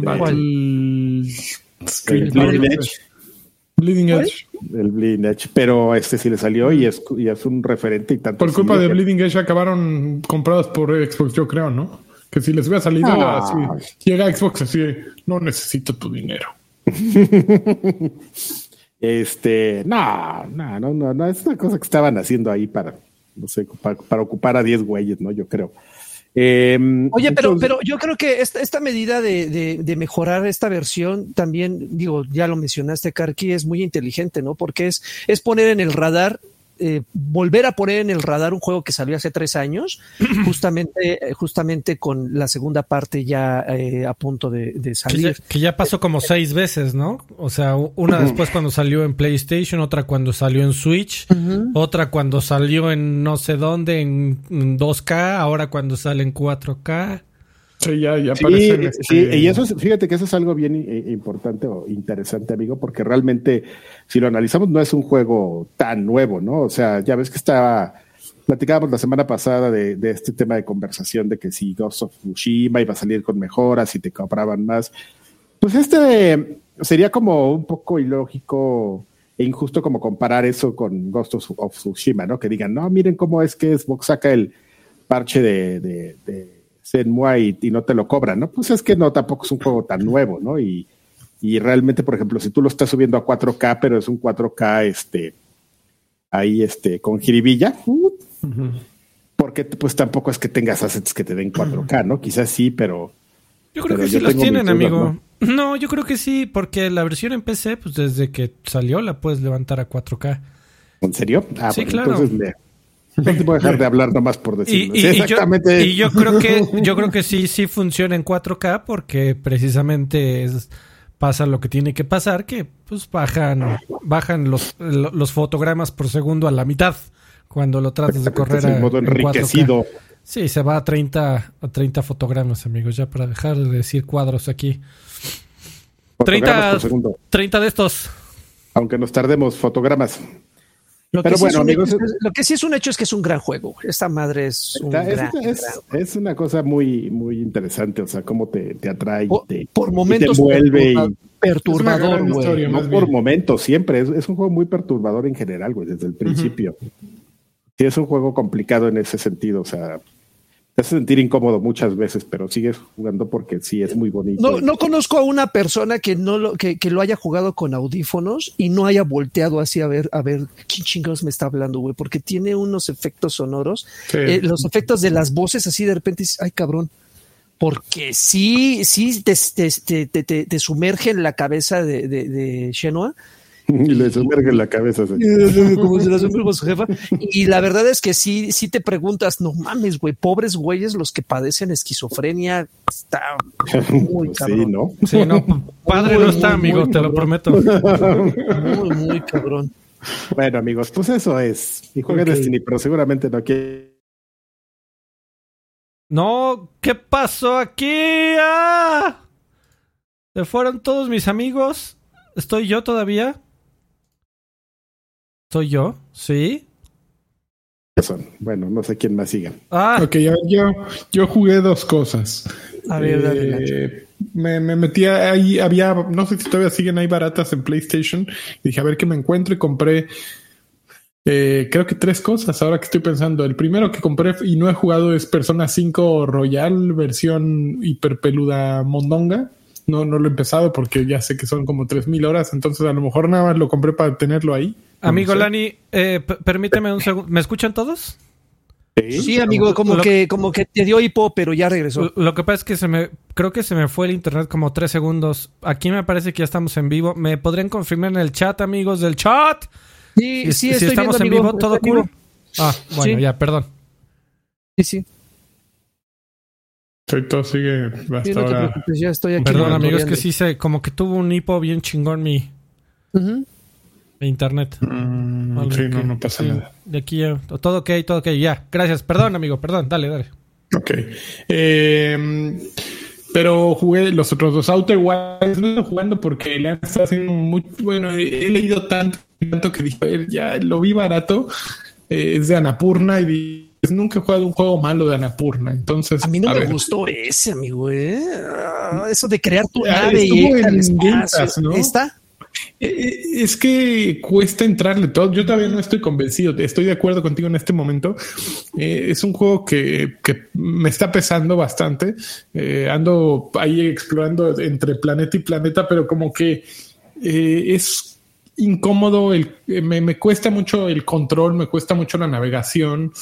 Bleeding Edge. Bleeding Edge. El Bleeding Edge, pero este sí le salió y es, y es un referente y tanto. Por culpa de Bleeding Edge acabaron comprados por Xbox, yo creo, ¿no? Que si les hubiera salido así, llega Xbox así, no necesito tu dinero. este, no, no, no, no, es una cosa que estaban haciendo ahí para, no sé, para, ocupar a 10 güeyes, ¿no? Yo creo. Em, Oye, pero, pero yo creo que esta, esta medida de, de, mejorar esta versión también, digo, ya lo mencionaste, Karki, es muy inteligente, ¿no? Porque es, es poner en el radar eh, volver a poner en el radar un juego que salió hace tres años, justamente, justamente con la segunda parte ya a punto de, salir. Que ya, pasó como seis veces, ¿no? O sea, una después cuando salió en PlayStation, otra cuando salió en Switch, otra cuando salió en no sé dónde, en 2K, ahora cuando sale en 4K. Sí, ya, ya este sí, y eso fíjate que eso es algo bien eh, importante o interesante, amigo, porque realmente, si lo analizamos, no es un juego tan nuevo, ¿no? O sea, ya ves que estaba, platicábamos la semana pasada de, este tema de conversación de que si Ghost of Tsushima iba a salir con mejoras y te compraban más. Pues este sería como un poco ilógico e injusto como comparar eso con Ghost of, Tsushima, ¿no? Que digan, no, miren cómo es que Xbox saca el parche de Senmua y, no te lo cobran, ¿no? Pues es que no, tampoco es un juego tan nuevo, ¿no? Y, realmente, por ejemplo, si tú lo estás subiendo a 4K, pero es un 4K, este, ahí, este, con jiribilla, porque pues tampoco es que tengas assets que te den 4K, ¿no? Quizás sí, pero... Yo creo que sí los tienen, amigo. ¿no? yo creo que sí, porque la versión en PC, pues desde que salió la puedes levantar a 4K. ¿En serio? Ah, sí, claro. Entonces no te voy a dejar de hablar nomás por decirlo. Y, exactamente. y yo creo que yo creo que sí sí funciona en 4K porque precisamente pasa lo que tiene que pasar que pues bajan bajan los, los fotogramas por segundo a la mitad cuando lo tratas de correr a, modo enriquecido. Sí, se va a 30 a 30 fotogramas, amigos, ya para dejar de decir cuadros aquí. 30 30 de estos. Aunque nos tardemos fotogramas. Lo que, sí bueno, amigos, lo que sí es un hecho es que es un gran juego. Esta madre es un gran, es, una cosa muy, muy interesante. O sea, cómo te, te atrae, por, te, por momentos te vuelve perturbador, güey. No por momentos, siempre. Es, es, un juego muy perturbador en general, güey, desde el principio. Sí, es un juego complicado en ese sentido. O sea, te hace sentir incómodo muchas veces, pero sigues jugando porque sí es muy bonito. No, no conozco a una persona que no lo, que, que, lo haya jugado con audífonos y no haya volteado así a ver, a ver quién chingados me está hablando, güey, porque tiene unos efectos sonoros, eh, los efectos de las voces así de repente, ay cabrón. Porque sí, sí te, te, te, te sumerge en la cabeza de, de, de Shenua Y le sumerge la cabeza. Como se la sumerge su jefa. Y la verdad es que sí, sí te preguntas, no mames, güey, pobres güeyes los que padecen esquizofrenia. Está muy cabrón. Sí, ¿no? Sí, no. Padre no está, amigo, te lo prometo. Muy, muy cabrón. Bueno, amigos, pues eso es. Y juega Destiny, pero seguramente no quiere. No, ¿qué pasó aquí? ¡Ah! ¿Se fueron todos mis amigos? ¿Estoy yo todavía? ¿Soy yo? ¿Sí? Bueno, no sé quién más siga. Ah. Ok, yo, yo, jugué dos cosas. A ver, eh, me, me metí ahí, había, no sé si todavía siguen ahí baratas en PlayStation. Dije, a ver qué me encuentro y compré, eh, creo que tres cosas ahora que estoy pensando. El primero que compré y no he jugado es Persona 5 Royal, versión hiperpeluda mondonga. No, no lo he empezado porque ya sé que son como 3000 horas, entonces a lo mejor nada más lo compré para tenerlo ahí. Amigo Lani, eh, permíteme un segundo. ¿Me escuchan todos? Sí, amigo, como que, como que te dio hipo, pero ya regresó. Lo que pasa es que se me, creo que se me fue el internet como tres segundos. Aquí me parece que ya estamos en vivo. ¿Me podrían confirmar en el chat, amigos del chat? Sí, sí, si estamos en vivo, todo cool. Ah, bueno, ya, perdón. Sí, sí. Todo sigue ya estoy aquí. Perdón, amigos, que sí se, como que tuvo un hipo bien chingón mi, internet. Mm, sí, no, no pasa nada. De aquí ya, todo ok, todo ok, ya. Gracias, perdón, amigo, perdón, dale, dale. Ok. Eh, pero jugué los otros dos Outer Wilds, no estoy jugando porque le han estado haciendo muy bueno. He, leído tanto, tanto que dije, ya lo vi barato. Eh, es de Anapurna y nunca he jugado un juego malo de Anapurna. Entonces, a mí no me gustó ese, amigo. ¿eh? Ah, eso de crear tu ah, nave y en ¿no? ¿Está? Eh, eh, es que cuesta entrarle todo. Yo todavía no estoy convencido. Estoy de acuerdo contigo en este momento. Eh, es un juego que, me está pesando bastante. ando ahí explorando entre planeta y planeta, pero como que es incómodo. Me, me, cuesta mucho el control, me cuesta mucho la navegación.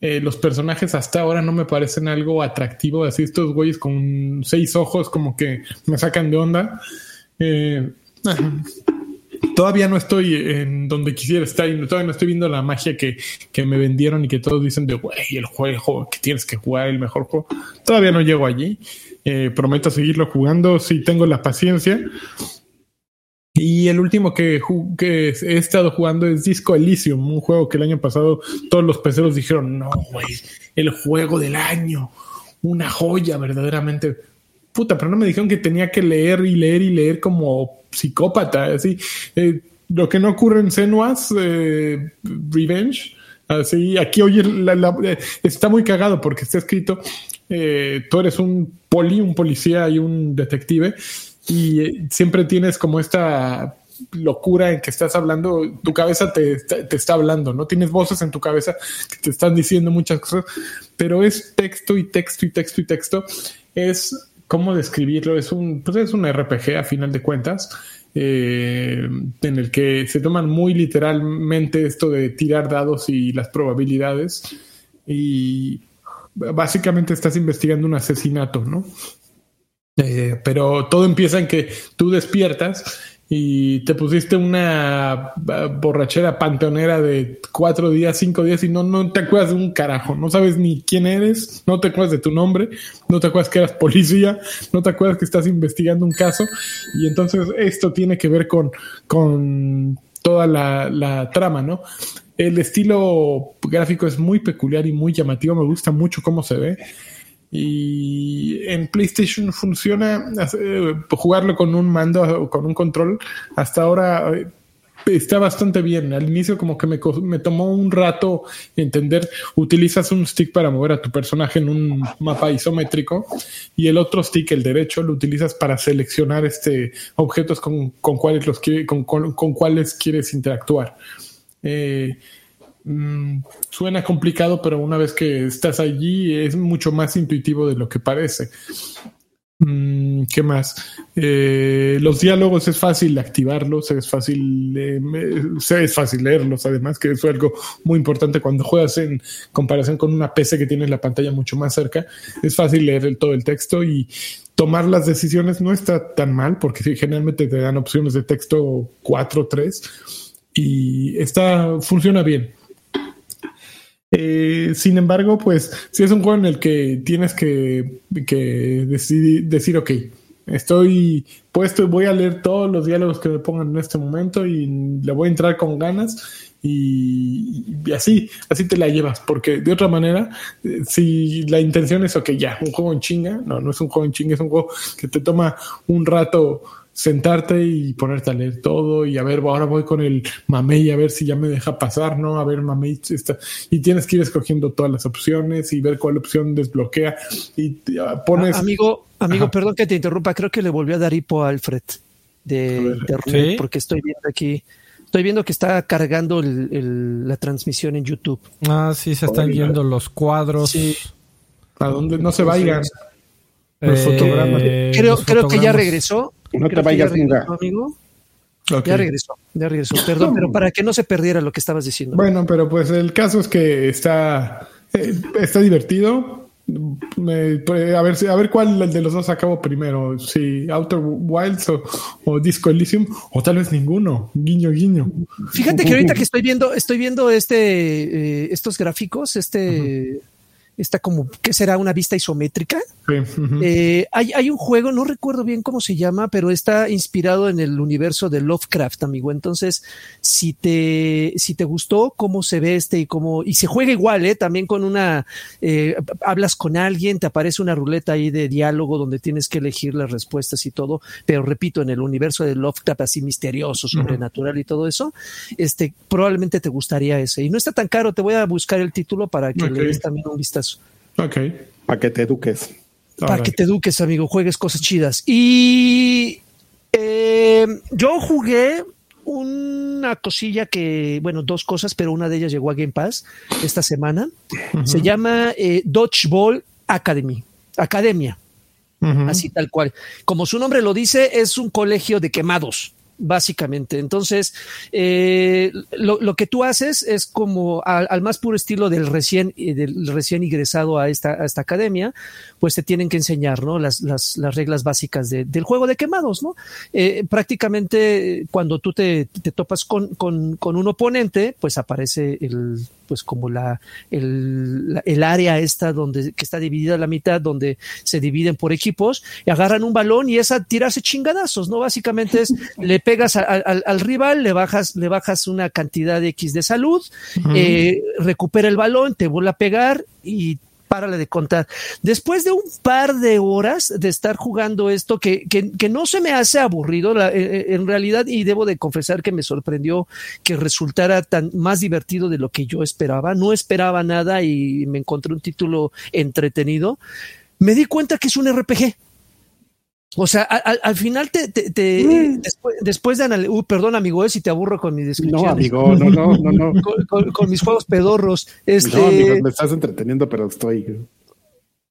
los personajes hasta ahora no me parecen algo atractivo. Así estos güeyes con seis ojos como que me sacan de onda. todavía no estoy en donde quisiera estar y todavía no estoy viendo la magia que, que me vendieron y que todos dicen de, güey, el juego que tienes que jugar, el mejor juego. Todavía no llego allí. Eh, prometo seguirlo jugando si tengo la paciencia. Y el último que, que, he estado jugando es Disco Elysium, un juego que el año pasado todos los peceros dijeron, no, güey, el juego del año, una joya verdaderamente. Puta, pero no me dijeron que tenía que leer y leer y leer como psicópata, así. Eh, lo que no ocurre en Senua's eh, Revenge, así, aquí oye, eh, está muy cagado porque está escrito, tú eres un poli, un policía y un detective y eh, siempre tienes como esta locura en que estás hablando, tu cabeza te, te, está hablando, ¿no? Tienes voces en tu cabeza que te están diciendo muchas cosas, pero es texto y texto y texto y texto. Es, ¿cómo describirlo? Es un, pues es un RPG a final de cuentas, eh, en el que se toman muy literalmente esto de tirar dados y las probabilidades y básicamente estás investigando un asesinato, ¿no? Eh, pero todo empieza en que tú despiertas y te pusiste una borrachera panteonera de cuatro días, cinco días y no, no te acuerdas de un carajo, no sabes ni quién eres, no te acuerdas de tu nombre, no te acuerdas que eras policía, no te acuerdas que estás investigando un caso y entonces esto tiene que ver con, con toda la, la trama, ¿no? El estilo gráfico es muy peculiar y muy llamativo, me gusta mucho cómo se ve. Y en PlayStation funciona eh, jugarlo con un mando con un control. Hasta ahora eh, está bastante bien. Al inicio como que me, me, tomó un rato entender, utilizas un stick para mover a tu personaje en un mapa isométrico y el otro stick, el derecho, lo utilizas para seleccionar este objetos con, con cuáles los con, con, con, cuáles quieres interactuar. Eh, Mm, suena complicado, pero una vez que estás allí es mucho más intuitivo de lo que parece. Mm, ¿Qué más? Eh, los diálogos es fácil activarlos, es fácil, eh, es fácil leerlos, además, que es algo muy importante cuando juegas en comparación con una PC que tiene la pantalla mucho más cerca. Es fácil leer todo el texto y tomar las decisiones no está tan mal, porque generalmente te dan opciones de texto 4 3 y está, funciona bien. Eh, sin embargo, pues si es un juego en el que tienes que, decidir, decir, ok, estoy puesto y voy a leer todos los diálogos que me pongan en este momento y le voy a entrar con ganas y, así, así te la llevas, porque de otra manera, eh, si la intención es, ok, ya, un juego en chinga, no, no es un juego en chinga, es un juego que te toma un rato sentarte y ponerte a leer todo y a ver, ahora voy con el mamey a ver si ya me deja pasar, ¿no? A ver, mamey, está, y tienes que ir escogiendo todas las opciones y ver cuál opción desbloquea y pones... amigo, amigo, perdón que te interrumpa, creo que le volvió a dar hipo a Alfred de, porque estoy viendo aquí, estoy viendo que está cargando la transmisión en YouTube. Ah, sí, se están viendo los cuadros. A donde no se vayan. Los eh, fotogramas. Creo, creo que ya regresó no te vayas nunca. Ya regresó, ya regresó. Perdón, pero para que no se perdiera lo que estabas diciendo. Bueno, pero pues el caso es que está, eh, está divertido. Pues, a ver a ver cuál de los dos acabo primero, si Outer Wilds o, Disco Elysium, o tal vez ninguno. Guiño, guiño. Fíjate que ahorita que estoy viendo, estoy viendo este, eh, estos gráficos, este está como, ¿qué será? Una vista isométrica. Eh, hay, hay, un juego, no recuerdo bien cómo se llama, pero está inspirado en el universo de Lovecraft, amigo. Entonces, si te, si te gustó cómo se ve este y cómo, y se juega igual, ¿eh? También con una, eh, hablas con alguien, te aparece una ruleta ahí de diálogo donde tienes que elegir las respuestas y todo, pero repito, en el universo de Lovecraft así misterioso, sobrenatural y todo eso, este, probablemente te gustaría ese. Y no está tan caro, te voy a buscar el título para que le des también un vistazo. Ok. Para que te eduques. Para que te eduques, amigo, juegues cosas chidas. Y eh, yo jugué una cosilla que, bueno, dos cosas, pero una de ellas llegó a Game Pass esta semana. Se llama eh, Dodgeball Academy, Academia. Así tal cual. Como su nombre lo dice, es un colegio de quemados. Básicamente. Entonces, eh, lo, que tú haces es como al, más puro estilo del recién, eh, del recién ingresado a esta, a esta academia, pues te tienen que enseñar ¿no? las, las, las reglas básicas del juego de quemados. ¿no? Eh, prácticamente cuando tú te, te topas con, con, con, un oponente, pues aparece el, pues como la, el, el área esta donde, que está dividida a la mitad, donde se dividen por equipos y agarran un balón y es a tirarse chingadazos, ¿no? Básicamente es, le pegas al, rival, le bajas, le bajas una cantidad de X de salud, eh, recupera el balón, te vuelve a pegar y párale de contar. Después de un par de horas de estar jugando esto, que, que, no se me hace aburrido, eh, eh, en realidad, y debo de confesar que me sorprendió que resultara tan más divertido de lo que yo esperaba. No esperaba nada y me encontré un título entretenido. Me di cuenta que es un RPG. O sea, al, final te, te, mm. después, de analizar, uh, perdón amigo, eh, si te aburro con mi descripción. No, amigo, no, no, no, no. Con, mis juegos pedorros. Este, no, amigo, me estás entreteniendo, pero estoy.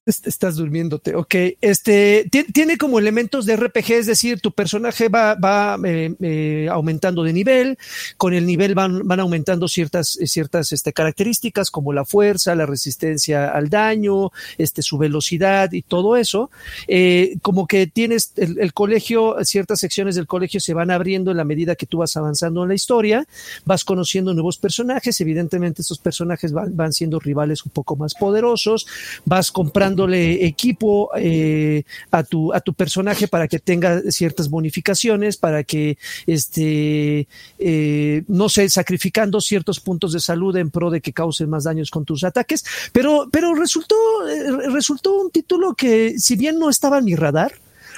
Estás durmiéndote, ok. Este tiene como elementos de RPG, es decir, tu personaje va, va eh, eh, aumentando de nivel, con el nivel van, van aumentando ciertas, ciertas este, características como la fuerza, la resistencia al daño, este, su velocidad y todo eso. Eh, como que tienes el, colegio, ciertas secciones del colegio se van abriendo en la medida que tú vas avanzando en la historia, vas conociendo nuevos personajes, evidentemente estos personajes van, van siendo rivales un poco más poderosos, vas comprando dándole equipo eh, a, tu, a tu personaje para que tenga ciertas bonificaciones, para que, este, eh, no sé, sacrificando ciertos puntos de salud en pro de que causen más daños con tus ataques. Pero, pero resultó, eh, resultó un título que, si bien no estaba en mi radar,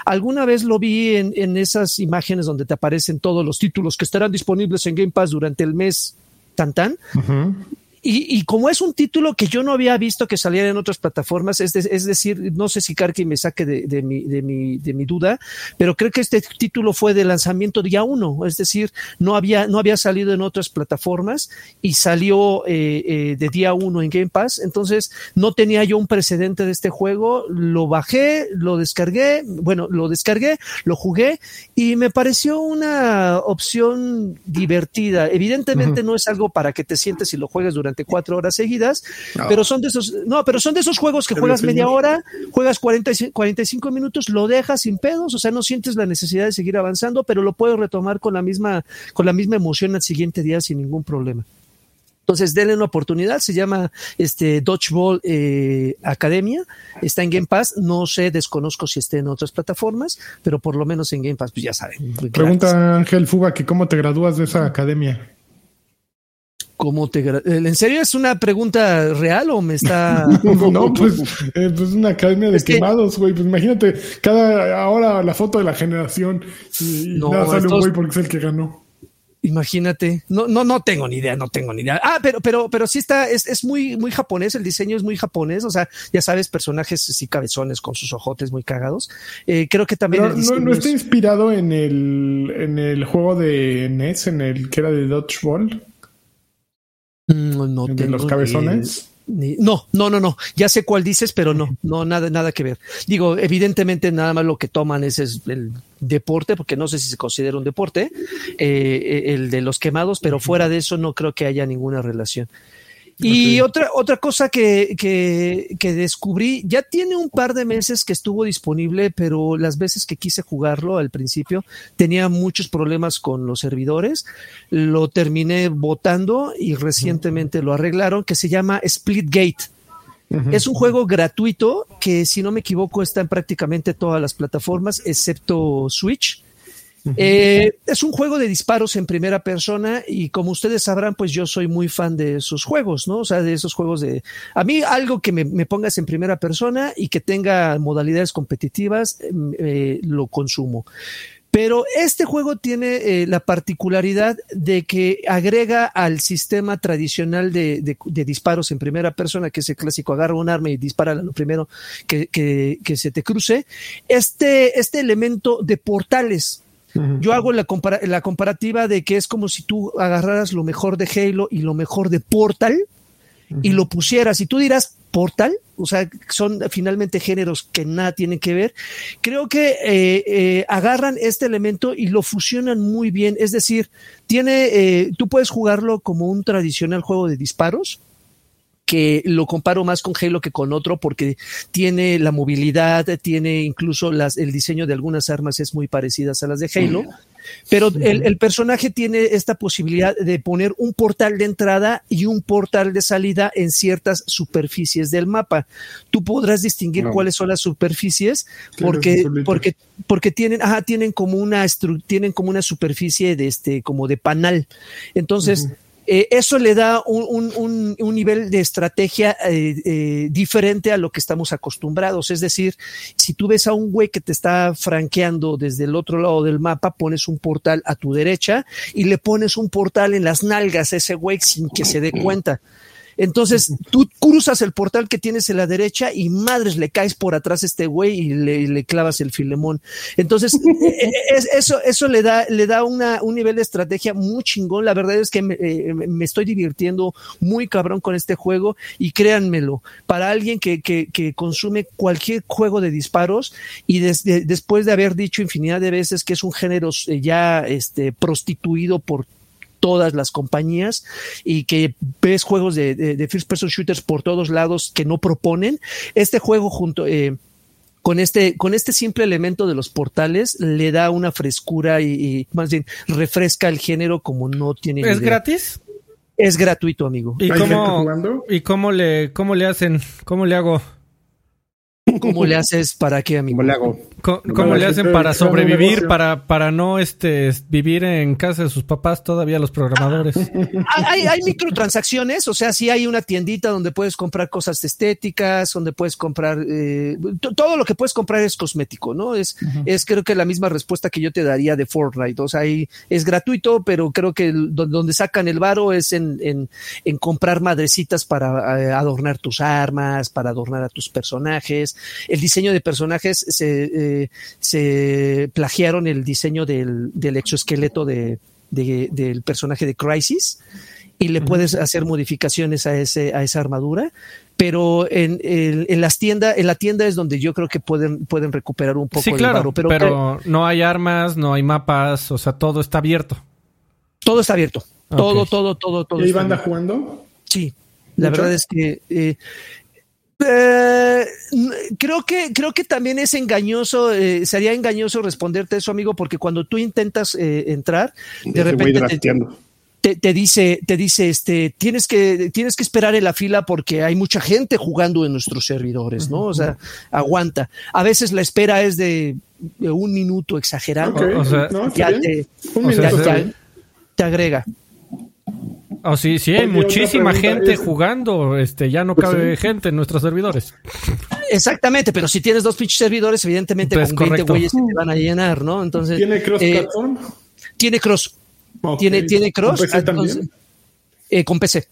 alguna vez lo vi en, en esas imágenes donde te aparecen todos los títulos que estarán disponibles en Game Pass durante el mes tan tan. Y, como es un título que yo no había visto que saliera en otras plataformas, es, es decir, no sé si Karki me saque de, de, mi, de, mi, de mi duda, pero creo que este título fue de lanzamiento día uno, es decir, no había, no había salido en otras plataformas y salió eh, eh, de día uno en Game Pass, entonces no tenía yo un precedente de este juego, lo bajé, lo descargué, bueno, lo descargué, lo jugué y me pareció una opción divertida. Evidentemente no es algo para que te sientes y lo juegues durante cuatro horas seguidas, pero son de esos, no, pero son de esos juegos que juegas media hora, juegas 40, 45 minutos, lo dejas sin pedos, o sea, no sientes la necesidad de seguir avanzando, pero lo puedes retomar con la misma, con la misma emoción al siguiente día sin ningún problema. Entonces, denle una oportunidad. Se llama este Dodgeball eh, Academia. Está en Game Pass. No sé, desconozco si esté en otras plataformas, pero por lo menos en Game Pass, pues ya saben. Pregunta Ángel Fuba que cómo te gradúas de esa academia. ¿Cómo te ¿En serio es una pregunta real o me está.? no, pues, eh, pues una academia de quemados, güey. Pues imagínate, cada ahora la foto de la generación y, no, nada sale un güey porque es el que ganó. Imagínate, no, no, no tengo ni idea, no tengo ni idea. Ah, pero, pero, pero sí está, es, es muy, muy japonés, el diseño es muy japonés, o sea, ya sabes, personajes así cabezones con sus ojotes muy cagados. Eh, creo que también. no, no, está inspirado en el, en el juego de NES, en el que era de Dodgeball. Mm, no, ¿De los cabezones? no, no, no, no. Ya sé cuál dices, pero no, no, nada, nada que ver. Digo, evidentemente nada más lo que toman es, el deporte, porque no sé si se considera un deporte, eh, el de los quemados, pero fuera de eso no creo que haya ninguna relación. Y otra, otra cosa que, que, que, descubrí, ya tiene un par de meses que estuvo disponible, pero las veces que quise jugarlo al principio tenía muchos problemas con los servidores. Lo terminé votando y recientemente lo arreglaron, que se llama Splitgate. Es un juego gratuito que, si no me equivoco, está en prácticamente todas las plataformas, excepto Switch. Eh, es un juego de disparos en primera persona y como ustedes sabrán, pues yo soy muy fan de esos juegos, ¿no? O sea, de esos juegos de... A mí algo que me, pongas en primera persona y que tenga modalidades competitivas, em, eh, lo consumo. Pero este juego tiene eh, la particularidad de que agrega al sistema tradicional de, disparos en primera persona, que es el clásico, agarra un arma y dispara lo primero que, que se te cruce, este, este elemento de portales. Yo hago la, la comparativa de que es como si tú agarraras lo mejor de Halo y lo mejor de Portal y lo pusieras. Y tú dirás, Portal, o sea, son finalmente géneros que nada tienen que ver. Creo que eh, eh, agarran este elemento y lo fusionan muy bien. Es decir, tiene, eh, tú puedes jugarlo como un tradicional juego de disparos, que lo comparo más con Halo que con otro porque tiene la movilidad, tiene incluso las, el diseño de algunas armas es muy parecidas a las de Halo. Pero el, personaje tiene esta posibilidad de poner un portal de entrada y un portal de salida en ciertas superficies del mapa. Tú podrás distinguir cuáles son las superficies porque, porque, porque tienen, ajá, tienen como una tienen como una superficie de este, como de panal. Entonces, eh, eso le da un, nivel de estrategia eh, eh, diferente a lo que estamos acostumbrados. Es decir, si tú ves a un güey que te está franqueando desde el otro lado del mapa, pones un portal a tu derecha y le pones un portal en las nalgas a ese güey sin que se dé cuenta. Entonces tú cruzas el portal que tienes en la derecha y madres le caes por atrás a este güey y le, clavas el filemón. Entonces e, e, eso, eso le da, le da una, un nivel de estrategia muy chingón. La verdad es que me, eh, estoy divirtiendo muy cabrón con este juego y créanmelo, para alguien que, que, que consume cualquier juego de disparos y después de haber dicho infinidad de veces que es un género eh, ya este, prostituido por todas las compañías y que ves juegos de, first person shooters por todos lados que no proponen. Este juego junto eh, con este, con este simple elemento de los portales le da una frescura y, más bien refresca el género como no tiene. ¿Es gratis? Es gratuito, amigo. ¿Y cómo, ¿Y cómo le, cómo le hacen? ¿Cómo le hago? ¿Cómo le haces para qué, amigo? ¿Cómo le hago? ¿Cómo, le hacen para sobrevivir, para, para no este, vivir en casa de sus papás todavía los programadores? Ah, hay, hay, microtransacciones, o sea, sí hay una tiendita donde puedes comprar cosas estéticas, donde puedes comprar, eh, todo lo que puedes comprar es cosmético, ¿no? Es, es creo que la misma respuesta que yo te daría de Fortnite, o sea, ahí es gratuito, pero creo que donde sacan el varo es en, en, en comprar madrecitas para eh, adornar tus armas, para adornar a tus personajes. El diseño de personajes se... Eh, se, plagiaron el diseño del, exoesqueleto de, del personaje de Crisis y le puedes hacer modificaciones a, ese, a esa armadura, pero en, en, las tiendas, en la tienda es donde yo creo que pueden, pueden recuperar un poco el claro, pero, no hay armas, no hay mapas, o sea, todo está abierto. Todo está abierto. Todo, todo, todo, todo. ¿Y banda jugando? Sí. La verdad es que eh, eh, creo que creo que también es engañoso, eh, sería engañoso responderte eso, amigo, porque cuando tú intentas eh, entrar, de repente te, dice, te dice, este, tienes que tienes que esperar en la fila porque hay mucha gente jugando en nuestros servidores, ¿no? O sea, aguanta. A veces la espera es de, un minuto exagerado. ya, te, te agrega. Oh, sí, sí, hay muchísima gente jugando, este, ya no pues cabe gente en nuestros servidores. Exactamente, pero si tienes dos pinches servidores, evidentemente pues con 20 güeyes se te van a llenar, ¿no? Entonces. ¿Tiene cross eh? Tiene cross. Tiene, tiene cross. ¿Con PC también? Eh, con PC.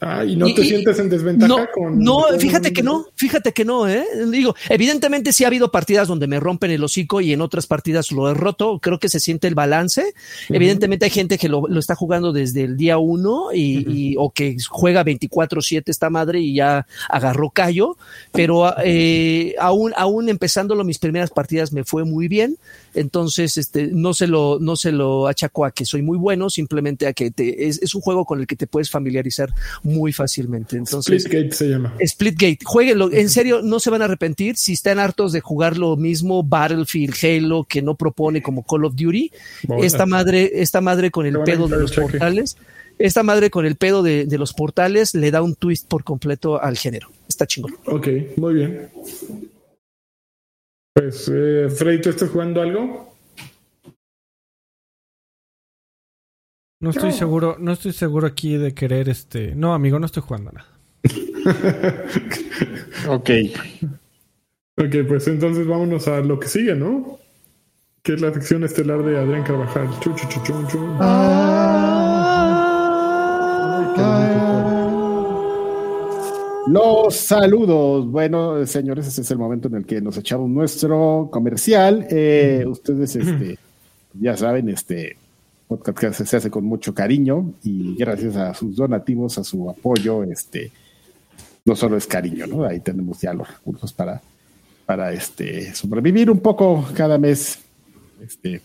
Ah, y no te sientes en desventaja con. No, fíjate que no, fíjate que no, ¿eh? Digo, evidentemente sí ha habido partidas donde me rompen el hocico y en otras partidas lo he roto. Creo que se siente el balance. Evidentemente hay gente que lo, está jugando desde el día uno y, o que juega 24-7 esta madre y ya agarró callo. Pero eh, aún, aún empezándolo, mis primeras partidas me fue muy bien. Entonces, este, no se lo, no se lo achaco a que soy muy bueno, simplemente a que te, es, es un juego con el que te puedes familiarizar muy fácilmente. Entonces, Splitgate se llama. Splitgate, jueguenlo, en serio, no se van a arrepentir si están hartos de jugar lo mismo Battlefield, Halo, que no propone como Call of Duty. Esta madre, esta madre con el pedo de los portales, esta madre con el pedo de, los portales le da un twist por completo al género. Está chingón. Ok, muy bien. Pues, eh, Freddy, ¿tú estás jugando algo? No estoy seguro, no estoy seguro aquí de querer este. No, amigo, no estoy jugando nada. ok. Ok, pues entonces vámonos a lo que sigue, ¿no? Que es la sección estelar de Adrián Carvajal. Chu, chu, chu, chu, Los saludos. Bueno, señores, ese es el momento en el que nos echamos nuestro comercial. Eh, ustedes, este, ya saben, este, podcast que se hace con mucho cariño y gracias a sus donativos, a su apoyo, este, no solo es cariño, ¿no? Ahí tenemos ya los recursos para, para este, sobrevivir un poco cada mes. Este.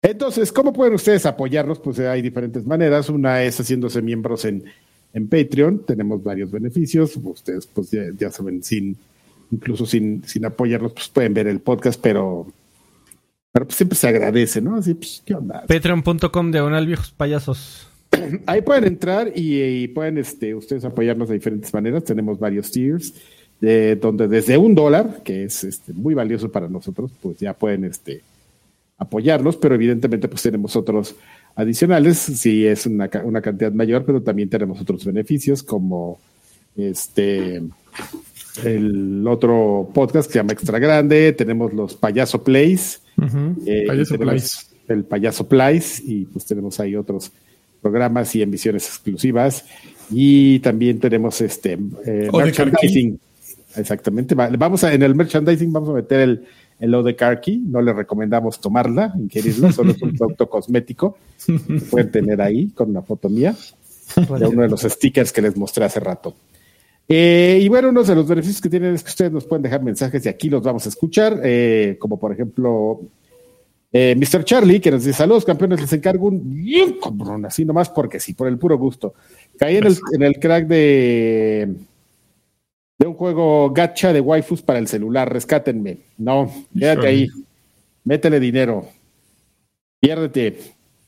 Entonces, ¿cómo pueden ustedes apoyarnos? Pues hay diferentes maneras. Una es haciéndose miembros en, en Patreon. Tenemos varios beneficios. Ustedes, pues ya, saben, sin, incluso sin, sin apoyarnos, pues pueden ver el podcast, pero, pero pues, siempre se agradece, ¿no? Así, pues, ¿qué onda? Patreon.com diagonal viejos payasos. Ahí pueden entrar y, pueden este, ustedes apoyarnos de diferentes maneras. Tenemos varios tiers, de, donde desde un dólar, que es este, muy valioso para nosotros, pues ya pueden este, apoyarnos, pero evidentemente pues tenemos otros adicionales, si es una, una cantidad mayor, pero también tenemos otros beneficios como este el otro podcast que se llama Extra Grande, tenemos los Payaso Plays, eh, el Payaso Plays y pues tenemos ahí otros programas y emisiones exclusivas. Y también tenemos este eh, merchandising. Exactamente. Vamos a, en el merchandising vamos a meter el, el O de Karki. No le recomendamos tomarla, ingerirla, solo es un producto cosmético. pueden tener ahí con una foto mía de uno de los stickers que les mostré hace rato. Eh, y bueno, uno de los beneficios que tienen es que ustedes nos pueden dejar mensajes y aquí los vamos a escuchar, eh, como por ejemplo eh, Mr. Charlie, que nos dice saludos campeones, les encargo un bien cabrón, así nomás porque sí, por el puro gusto. Caí en el, en el crack de, juego gacha de waifus para el celular, rescátenme. No, quédate ahí, métele dinero, piérdete,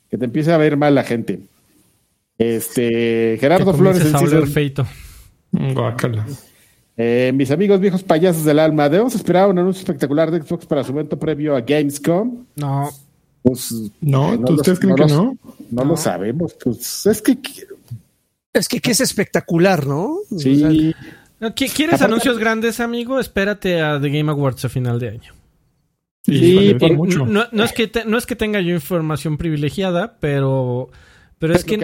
que te empiece a ver mal la gente. Este, Gerardo Flores. A feito. Eh, mis amigos viejos payasos del alma, ¿debemos esperar un anuncio espectacular de Xbox para su evento previo a Gamescom? No. Pues, no, ¿ustedes creen que no? No lo sabemos. Pues es que. Es que, que es espectacular, ¿no? Sí. ¿Quieres anuncios grandes, amigo? Espérate a The Game Awards a final de año. Sí, mucho. No, es que no es que tenga yo información privilegiada, pero pero es que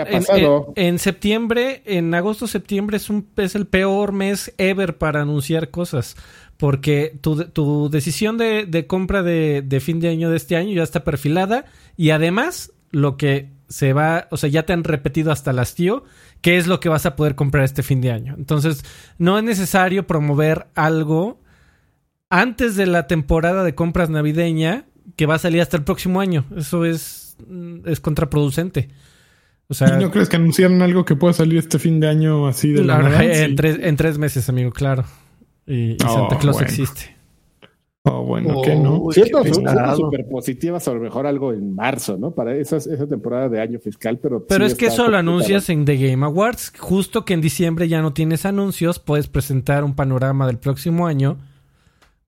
en, septiembre, en agosto-septiembre es, un, es el peor mes ever para anunciar cosas. Porque tu, tu decisión de, compra de, de, fin de año de este año ya está perfilada. Y además, lo que se va, o sea, ya te han repetido hasta el hastío, qué es lo que vas a poder comprar este fin de año. Entonces, no es necesario promover algo antes de la temporada de compras navideña que va a salir hasta el próximo año. Eso es, es contraproducente. ¿Y no crees que anunciaron algo que pueda salir este fin de año así de la, la en, tres, en tres meses, amigo, claro. Y, Santa oh, Claus existe. Oh, bueno, ¿qué no? Cierto, son súper positivas, a lo mejor algo en marzo, ¿no? Para esa, esa temporada de año fiscal, pero. Pero es que eso lo anuncias en The Game Awards. Justo que en diciembre ya no tienes anuncios, puedes presentar un panorama del próximo año.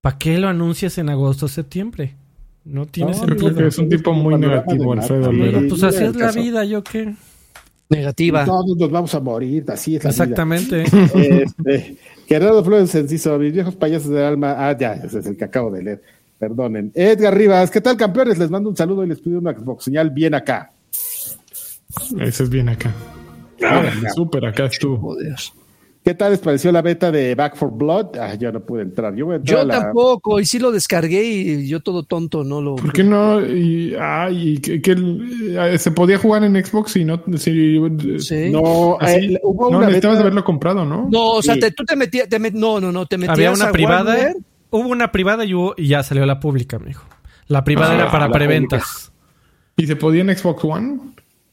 ¿Para qué lo anuncias en agosto o septiembre? No tienes no, Yo creo que es un tipo muy negativo, Alfredo. pues así es la vida, yo qué negativa. Todos nos vamos a morir, así es. Exactamente. este, Gerardo Flores Enciso, mis viejos payasos del alma. Ah, ya, ese es el que acabo de leer. Perdonen. Edgar Rivas, ¿qué tal, campeones? Les mando un saludo y les pido una Xbox señal bien acá. Ese es bien acá. Ah, súper acá estuvo. Joder. ¿Qué tal les pareció la beta de Back for Blood? Ah, yo no pude entrar. Yo, tampoco, y sí lo descargué y yo todo tonto no lo. ¿Por qué no? Y, que, eh, se podía jugar en Xbox y no. sí. No, eh, hubo no necesitabas haberlo comprado, ¿no? No, o sea, tú te metías. no, no, no, te metías. Había una privada. Hubo una privada y, y, ya salió la pública, amigo. La privada era ah, para preventas. ¿Y se podía en Xbox One?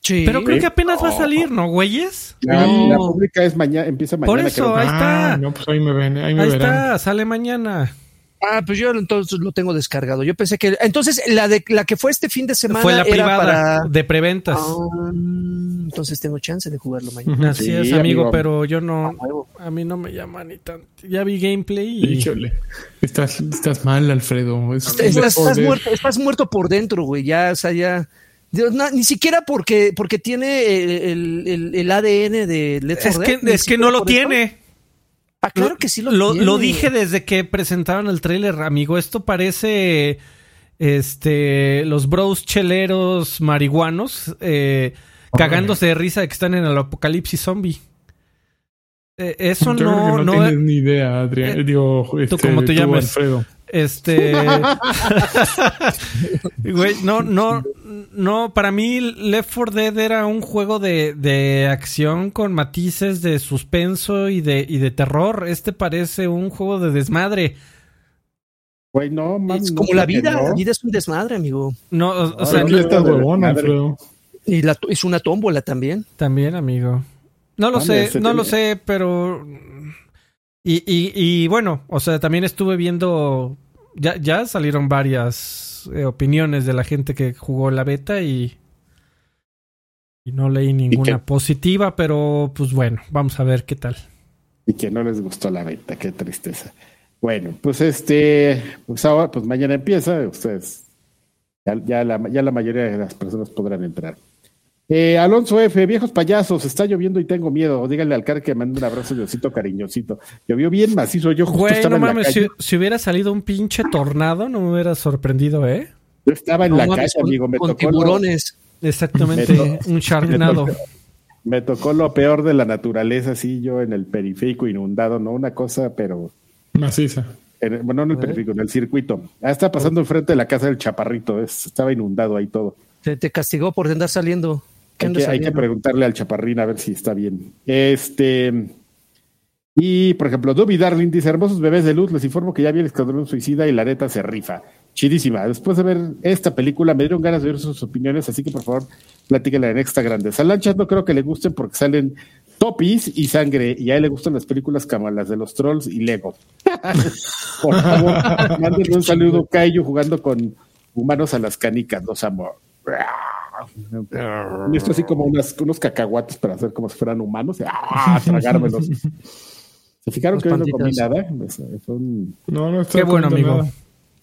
Pero creo que apenas va a salir, ¿no, güeyes? La, la pública es mañana, empieza mañana. Por eso, ahí está. Ah, no, pues ahí me ven, ahí me ahí verán. está, sale mañana. Ah, pues yo entonces lo tengo descargado. Yo pensé que entonces la de la que fue este fin de semana fue la privada de preventas. Ah, entonces tengo chance de jugarlo mañana. Así es, amigo, pero yo no a mí no me llama ni tanto. Ya vi gameplay y Estás estás mal, Alfredo. estás, muerto, estás muerto por dentro, güey. Ya, o sea, ya ni siquiera porque, porque tiene el, el, ADN de Let's Es que, es que no lo tiene. Ah, claro que sí lo, tiene. Lo dije desde que presentaron el tráiler, amigo. Esto parece este los bros cheleros marihuanos eh, cagándose de risa de que están en el apocalipsis zombie. Eh, eso no, no, tienes ni idea, Adrián. Eh, digo, este, ¿Tú cómo te llamas? Este. Güey, no, no, no. Para mí, Left 4 Dead era un juego de, de acción con matices de suspenso y de, y de terror. Este parece un juego de desmadre. Güey, no, es como la vida. La vida es un desmadre, amigo. No, o, sea, no, está huevona, Y la, es una tómbola también. También, amigo. No lo sé, no lo sé, pero y, y, y, bueno, o sea, también estuve viendo, ya, ya salieron varias eh, opiniones de la gente que jugó la beta y, y no leí ninguna positiva, pero pues bueno, vamos a ver qué tal. Y que no les gustó la beta, qué tristeza. Bueno, pues este, pues ahora, pues mañana empieza, ustedes, ya, ya, la, ya la mayoría de las personas podrán entrar. Eh, Alonso F, viejos payasos, está lloviendo y tengo miedo. Díganle al car que me mande un abrazo Diosito cariñosito. Llovió bien macizo, yo justo Güey, no mames, si, hubiera salido un pinche tornado, no me hubiera sorprendido, ¿eh? Yo estaba en la calle, amigo, me con tiburones. Exactamente, un charnado. Me, tocó lo peor de la naturaleza, sí, yo en el periférico inundado, no una cosa, pero... Maciza. bueno, no en el periférico, en el circuito. Ah, está pasando enfrente de la casa del chaparrito, estaba inundado ahí todo. Te, te castigó por andar saliendo. Hay que, preguntarle al chaparrín a ver si está bien. Este. Y, por ejemplo, Duby Darling dice: Hermosos bebés de luz, les informo que ya vi el Escuadrón Suicida y la neta se rifa. Chidísima. Después de ver esta película, me dieron ganas de ver sus opiniones, así que por favor, platíquenla en extra grande. A Lanchas no creo que le gusten porque salen topis y sangre, y a él le gustan las películas como las de los trolls y Lego. por favor, mándenle un saludo, Cayo, jugando con humanos a las canicas, los amo. Y esto así como unos cacahuates para hacer como si fueran humanos. ¡Ah! Tragármelos. ¿Se fijaron que no comí nada? No, no Qué bueno, amigo.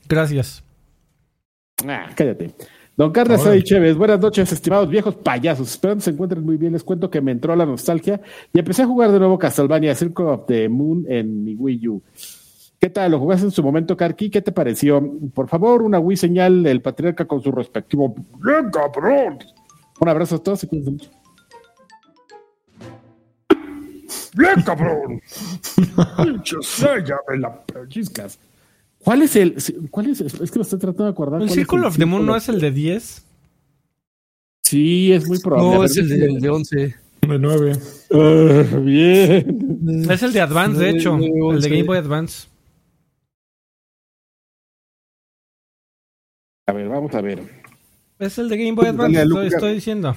Gracias. Ah, cállate. Don Carlos soy Chévez, buenas noches, estimados viejos payasos. Espero que se encuentren muy bien. Les cuento que me entró la nostalgia y empecé a jugar de nuevo Castlevania Circle of the Moon en mi Wii U. ¿Qué tal? ¿Lo jugaste en su momento, Karki? ¿Qué te pareció? Por favor, una Wii señal del patriarca con su respectivo. ¡Bien, cabrón! Un abrazo a todos y cuídense mucho. ¡Bien, cabrón! ¡Pinche sella de la pellizcas! ¿Cuál es el. ¿Cuál es? Es que lo estoy tratando de acordar. ¿El Circle of the Moon no es el de 10? Sí, es muy probable. No, es el de, de 11. De 9. Uh, bien. Es el de Advance, de hecho. El de Game Boy Advance. A ver, vamos a ver. Es el de Game Boy Advance, lo estoy diciendo.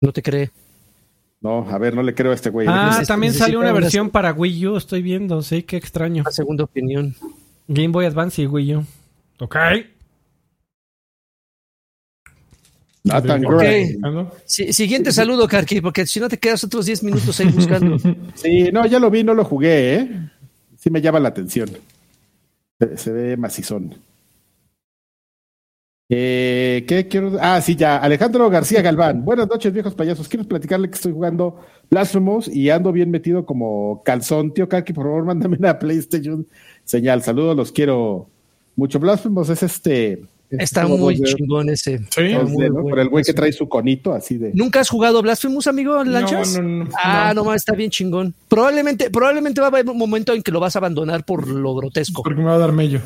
No te cree. No, a ver, no le creo a este güey. Ah, también salió una versión para Wii U, estoy viendo, sí, qué extraño. La segunda opinión. Game Boy Advance y Wii U. Ok. okay. siguiente saludo, Karki, porque si no te quedas otros 10 minutos ahí buscando. Sí, no, ya lo vi, no lo jugué, ¿eh? Sí me llama la atención. Se, se ve macizón. Eh, ¿Qué quiero? Ah, sí, ya. Alejandro García Galván. Buenas noches, viejos payasos. Quiero platicarle que estoy jugando Blasphemous y ando bien metido como calzón. Tío Kaki, por favor, mándame una PlayStation señal. Saludos, los quiero mucho. Blasphemous es este. Está muy chingón ese. Sí, por el güey que trae su conito así de. ¿Nunca has jugado Blasphemous, amigo, Lanchas? No, no, no. Ah, no, está bien chingón. Probablemente, probablemente va a haber un momento en que lo vas a abandonar por lo grotesco. Porque me va a dar mello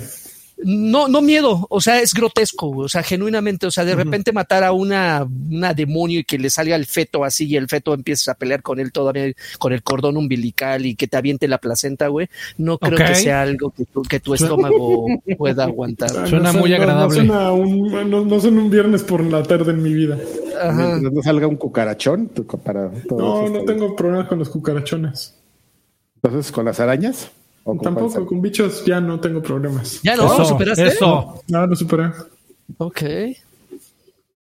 no, no miedo, o sea, es grotesco, o sea, genuinamente, o sea, de repente matar a una, una demonio y que le salga el feto así y el feto empieza a pelear con él todavía con el cordón umbilical y que te aviente la placenta, güey, no creo que sea algo que tu, que tu estómago pueda aguantar. Suena muy agradable. No, un, no, son un viernes por la tarde en mi vida. Ajá. No salga un cucarachón para No, no tengo problemas con los cucarachones. Entonces, ¿con las arañas? Tampoco, con bichos ya no tengo problemas. ¿Ya no? ¿Lo superaste? Eso. No, lo superé. Ok.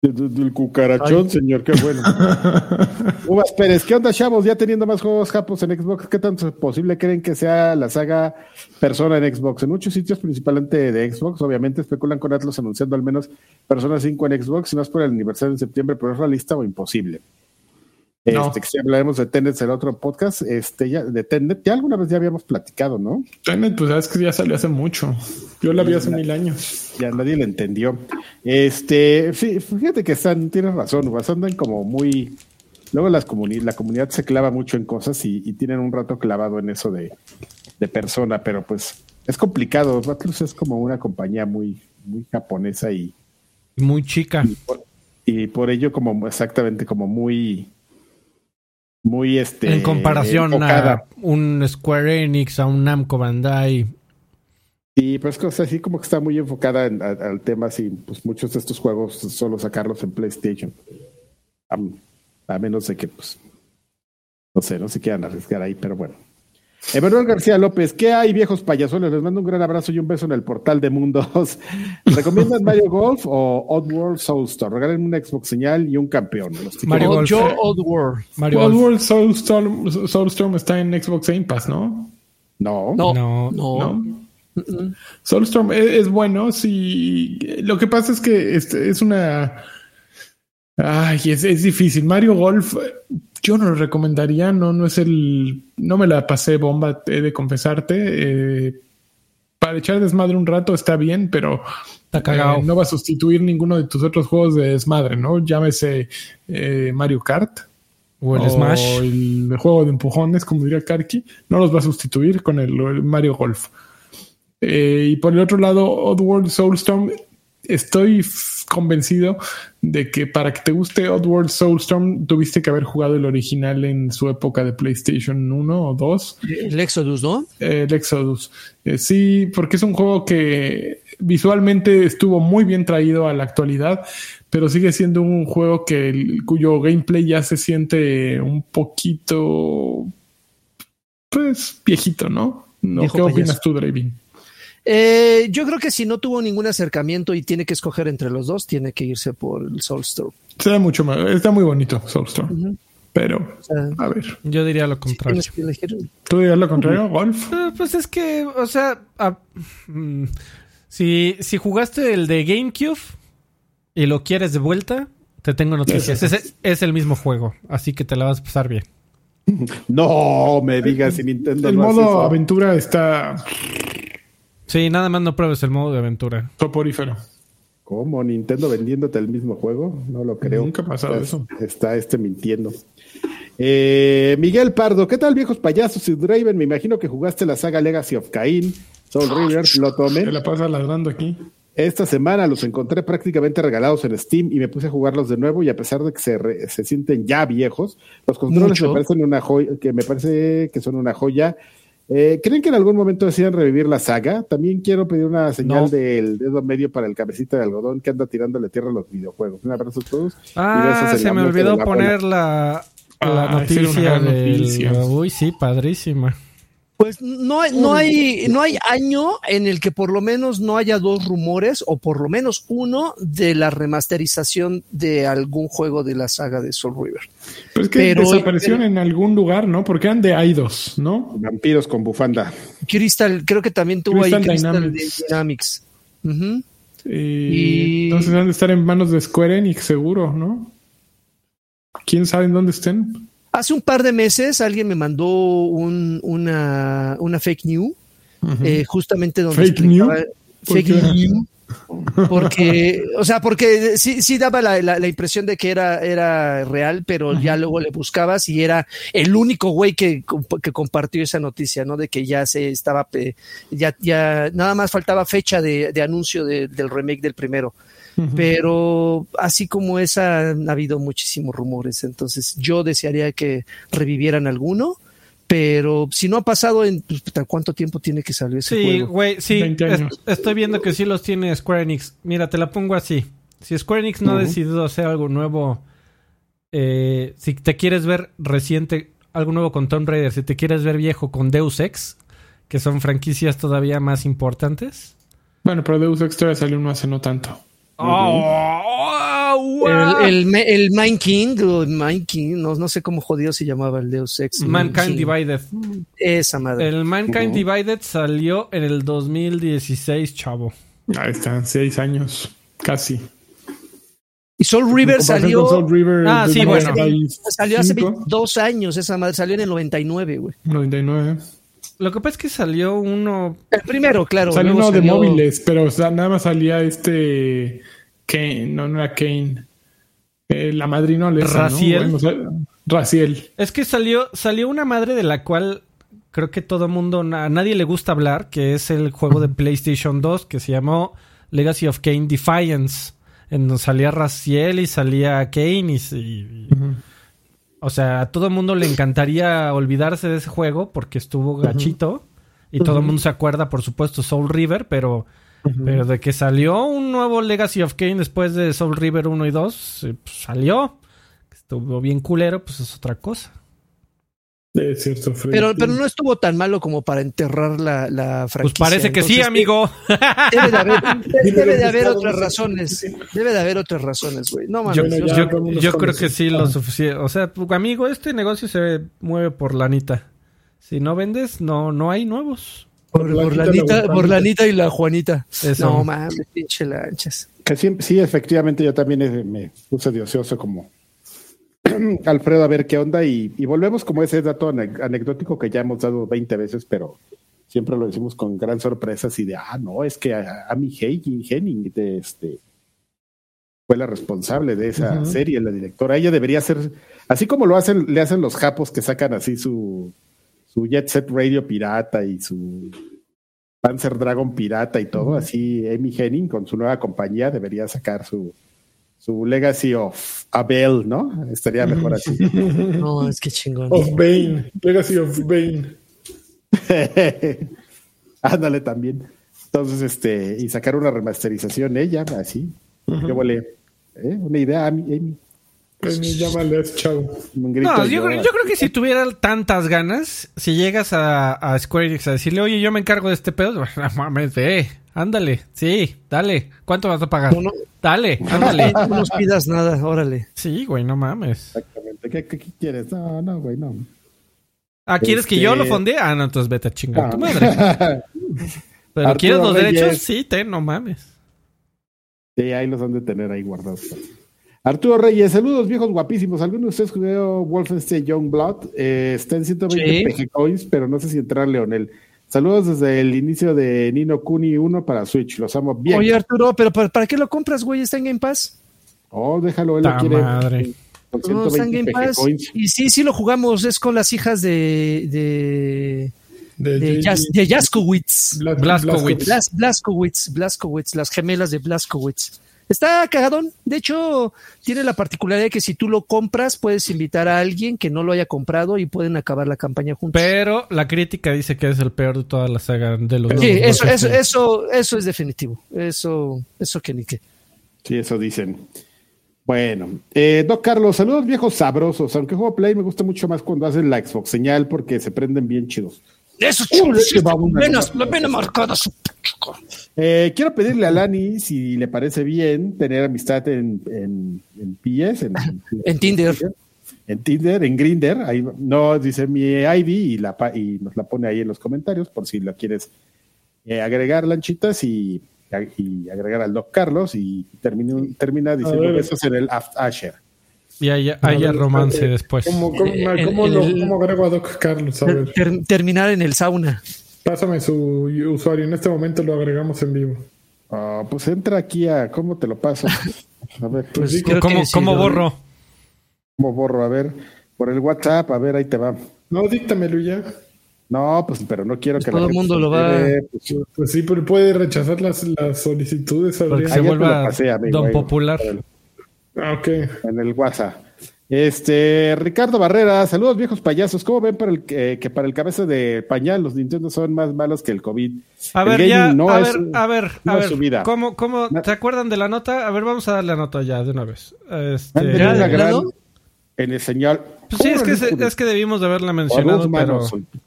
Del cucarachón, señor, qué bueno. Uvas Pérez, ¿qué onda, chavos? Ya teniendo más juegos japos en Xbox, ¿qué tanto posible creen que sea la saga Persona en Xbox? En muchos sitios, principalmente de Xbox, obviamente especulan con Atlas anunciando al menos Persona 5 en Xbox, y no es por el aniversario en septiembre, pero es realista o imposible. Este, que si hablaremos de Tenet en el otro podcast, este, ya, de Tenet, ya alguna vez ya habíamos platicado, ¿no? Tenet, pues sabes que ya salió hace mucho. Yo la vi hace mil años. Ya nadie la entendió. Este, fíjate que están, tienes razón, andan como muy. Luego las la comunidad se clava mucho en cosas y, tienen un rato clavado en eso de, de persona, pero pues es complicado. Atlus es como una compañía muy, muy japonesa y muy chica. Y por, ello como exactamente como muy muy este en comparación a un Square Enix, a un Namco Bandai. Y pues cosas así como que está muy enfocada al tema así, pues muchos de estos juegos solo sacarlos en PlayStation. A, menos de que pues no sé, no se quieran arriesgar ahí, pero bueno. Emanuel García López, ¿qué hay, viejos payasones? Les mando un gran abrazo y un beso en el portal de mundos. ¿Recomiendan Mario Golf o Oddworld Soulstorm? Regalen una Xbox señal y un campeón. Mario Golf. Yo Oddworld. Mario Oddworld Soulstorm, Soulstorm está en Xbox Game Pass, ¿no? No. No. No. no. Soulstorm es, bueno, sí. Lo que pasa es que es, es una. Ay, es, es difícil. Mario Golf yo no lo recomendaría, no, no es el. No me la pasé bomba, he de confesarte. Eh, para echar desmadre un rato está bien, pero está no va a sustituir ninguno de tus otros juegos de desmadre, ¿no? Llámese eh, Mario Kart. O el Smash. O el, juego de empujones, como diría Karki. No los va a sustituir con el, Mario Golf. Eh, y por el otro lado, Oddworld Soulstorm estoy convencido de que para que te guste Oddworld Soulstorm tuviste que haber jugado el original en su época de PlayStation 1 o 2. El Exodus, ¿no? El Exodus. Eh, sí, porque es un juego que visualmente estuvo muy bien traído a la actualidad, pero sigue siendo un juego que cuyo gameplay ya se siente un poquito pues viejito, ¿no? ¿No? ¿Qué opinas tú, Draven? Eh, yo creo que si no tuvo ningún acercamiento y tiene que escoger entre los dos, tiene que irse por el Soulstorm. Se mucho más, está muy bonito Soulstorm. Pero, a ver. Yo diría lo contrario. ¿Tú dirías lo contrario, Golf? Eh, pues es que, o sea, mm, si, si jugaste el de GameCube y lo quieres de vuelta, te tengo noticias. Es, es, el mismo juego, así que te la vas a pasar bien. No me digas si Nintendo. El modo aventura está Sí, nada más no pruebes el modo de aventura. Soporífero. ¿Cómo? ¿Nintendo vendiéndote el mismo juego? No lo creo. Nunca ha pasado eso. Está este mintiendo. Eh, Miguel Pardo, ¿qué tal viejos payasos y Draven? Me imagino que jugaste la saga Legacy of Cain, Soul Rivers, lo tomé. Se la pasa ladrando aquí. Esta semana los encontré prácticamente regalados en Steam y me puse a jugarlos de nuevo y a pesar de que se, se sienten ya viejos, los controles me parecen una joya, que me parece que son una joya eh, ¿Creen que en algún momento decían revivir la saga? También quiero pedir una señal del dedo medio para el cabecita de algodón que anda tirándole tierra a los videojuegos. Un abrazo a todos. Ah, se me olvidó poner la, la ah, noticia. Uy, sí, padrísima. Pues no, no, hay, no hay año en el que por lo menos no haya dos rumores, o por lo menos uno, de la remasterización de algún juego de la saga de Soul River. Pero es que desaparecieron en algún lugar, ¿no? Porque eran de Aidos, ¿no? Vampiros con bufanda. Crystal, creo que también tuvo ahí Crystal Dynamics. y... Entonces han de estar en manos de Square Enix, seguro, ¿no? ¿Quién sabe en dónde estén? Hace un par de meses alguien me mandó una, fake news, eh, justamente donde fake news. Fake news. Porque, o sea, porque sí, sí daba la, impresión de que era, era real, pero ya luego le buscabas y era el único güey que, que, compartió esa noticia, ¿no? De que ya se estaba, ya, ya nada más faltaba fecha de, anuncio del remake del primero. Pero así como esa, han habido muchísimos rumores. Entonces, yo desearía que revivieran alguno. Pero si no ha pasado en pues, cuánto tiempo tiene que salir ese sí, güey, sí, estoy viendo que sí los tiene Square Enix. Mira, te la pongo así. Si Square Enix no ha decidido hacer algo nuevo, eh, si te quieres ver reciente, algo nuevo con Tomb Raider, si te quieres ver viejo con Deus Ex, que son franquicias todavía más importantes. Bueno, pero Deus Ex todavía salió no hace no tanto. Oh, el, el, Mind King, Mind King no, no, sé cómo jodido se llamaba el Deus Ex. Mankind Divided. Esa madre. El Mankind Divided salió en el 2016, chavo. Ahí están, seis años, casi. Y Soul River salió. ah, sí, bueno. Salió hace dos años esa madre, salió en el 99, güey. 99. Lo que pasa es que salió uno. El primero, claro. Salió uno de móviles, pero nada más salía este. Kane, no, no era Kane. Eh, la madrina Raciel. Raciel. Es que salió, salió una madre de la cual creo que todo mundo, a nadie le gusta hablar, que es el juego de PlayStation 2 que se llamó Legacy of Kane Defiance, en donde salía Raziel y salía Kane y... O sea, a todo el mundo le encantaría olvidarse de ese juego porque estuvo gachito. Y todo el mundo se acuerda, por supuesto, Soul River, pero, pero de que salió un nuevo Legacy of Kane después de Soul River 1 y 2, eh, pues salió. Estuvo bien culero, pues es otra cosa. Es cierto, pero, pero no estuvo tan malo como para enterrar la, la franquicia. Pues parece que sí, amigo. Debe de haber, debe de haber otras razones. Debe de haber otras razones, güey. No mames. Yo, creo que sí, lo suficiente. O sea, amigo, este negocio se mueve por lanita. Si no vendes, no, no hay nuevos. Por, la lanita, por lanita y la Juanita. No mames, pinche lanchas. Que sí, sí, efectivamente, yo también me puse de ocioso como Alfredo a ver qué onda y, volvemos como ese dato anecdótico que ya hemos dado 20 veces, pero siempre lo decimos con gran sorpresa, así de, ah, no, es que a, mi Henning de este, fue la responsable de esa serie, la directora. Ella debería ser, así como lo hacen, le hacen los japos que sacan así su, su Jet Set Radio pirata y su Panzer Dragon pirata y todo, así Amy Henning con su nueva compañía debería sacar su, su Legacy of Abel, ¿no? Estaría mejor así. No, es que chingón. Of Bane, Legacy of Bane. Ándale también. Entonces, este, y sacar una remasterización ella, así. Qué huele. ¿Eh? Una idea, Amy. Amy. Chao. No, yo, creo, que si tuviera tantas ganas, si llegas a, a, Square Enix a decirle, oye, yo me encargo de este pedo, mames, eh, ándale, sí, dale. ¿Cuánto vas a pagar? Dale, ándale. No nos pidas nada, órale. Sí, güey, no mames. Exactamente. ¿Qué, quieres? No, no, güey, no. Ah, ¿quieres que yo lo este, fonde? Ah, no, entonces vete a chingar tu ah. madre. Pero ¿quieres los derechos? Sí, ten, no mames. Sí, ahí los han de tener ahí guardados. Arturo Reyes, saludos viejos guapísimos. ¿Alguno de ustedes jugó Wolfenstein Youngblood? Eh, está en 120 PG Coins, pero no sé si entrar Leonel. Saludos desde el inicio de Nino Kuni 1 para Switch. Los amo bien. Oye, Arturo, ¿pero para, qué lo compras, güey? ¿Está en Game Pass? Oh, déjalo, él lo quiere. Madre. No, está en Game Pass. Y sí, sí lo jugamos. Es con las hijas de. de... De, de, de Jaskowitz. Blaskowitz. Blaskowitz. Blaskowitz. Las gemelas de Blaskowitz. Está cagadón. De hecho, tiene la particularidad de que si tú lo compras, puedes invitar a alguien que no lo haya comprado y pueden acabar la campaña juntos. Pero la crítica dice que es el peor de toda la saga de los Sí, eso, eso, eso, eso es definitivo. Eso, eso que ni qué. Sí, eso dicen. Bueno, eh, Doc Carlos, saludos viejos sabrosos. Aunque juego Play me gusta mucho más cuando hacen la Xbox señal porque se prenden bien chidos. Eso es la pena marcada. Eh, quiero pedirle a Lani si le parece bien tener amistad en, en, en PS, en, Tinder. En Tinder, en Grinder. Ahí no dice mi ID y, la, y nos la pone ahí en los comentarios por si la quieres eh, agregar, Lanchitas, y, y, agregar al Doc Carlos y termina, termina diciendo besos en el Aft Asher. Y haya, romance después. ¿Cómo, cómo, lo, agrego a Doc Carlos? terminar en el sauna. Pásame su usuario. En este momento lo agregamos en vivo. Ah, pues entra aquí a. ¿Cómo te lo paso? A ver, pues, pues ¿cómo, borro? ¿Cómo borro? A ver, por el WhatsApp, a ver, ahí te va. No, díctamelo ya. No, pues, pero no quiero pues que todo el mundo lo va. Pues, pues, sí, pero puede rechazar las, las solicitudes. se vuelva don popular. Ok. En el WhatsApp. Este, Ricardo Barrera, saludos viejos payasos. ¿Cómo ven para el, que para el cabeza de pañal los Nintendo son más malos que el COVID? A ver, ya, a, ver a ver, a ver, ¿cómo, cómo, ¿te acuerdan de la nota? A ver, vamos a darle la nota ya de una vez. Este, en el señal. Pues sí, es que, es que debimos de haberla mencionado, pero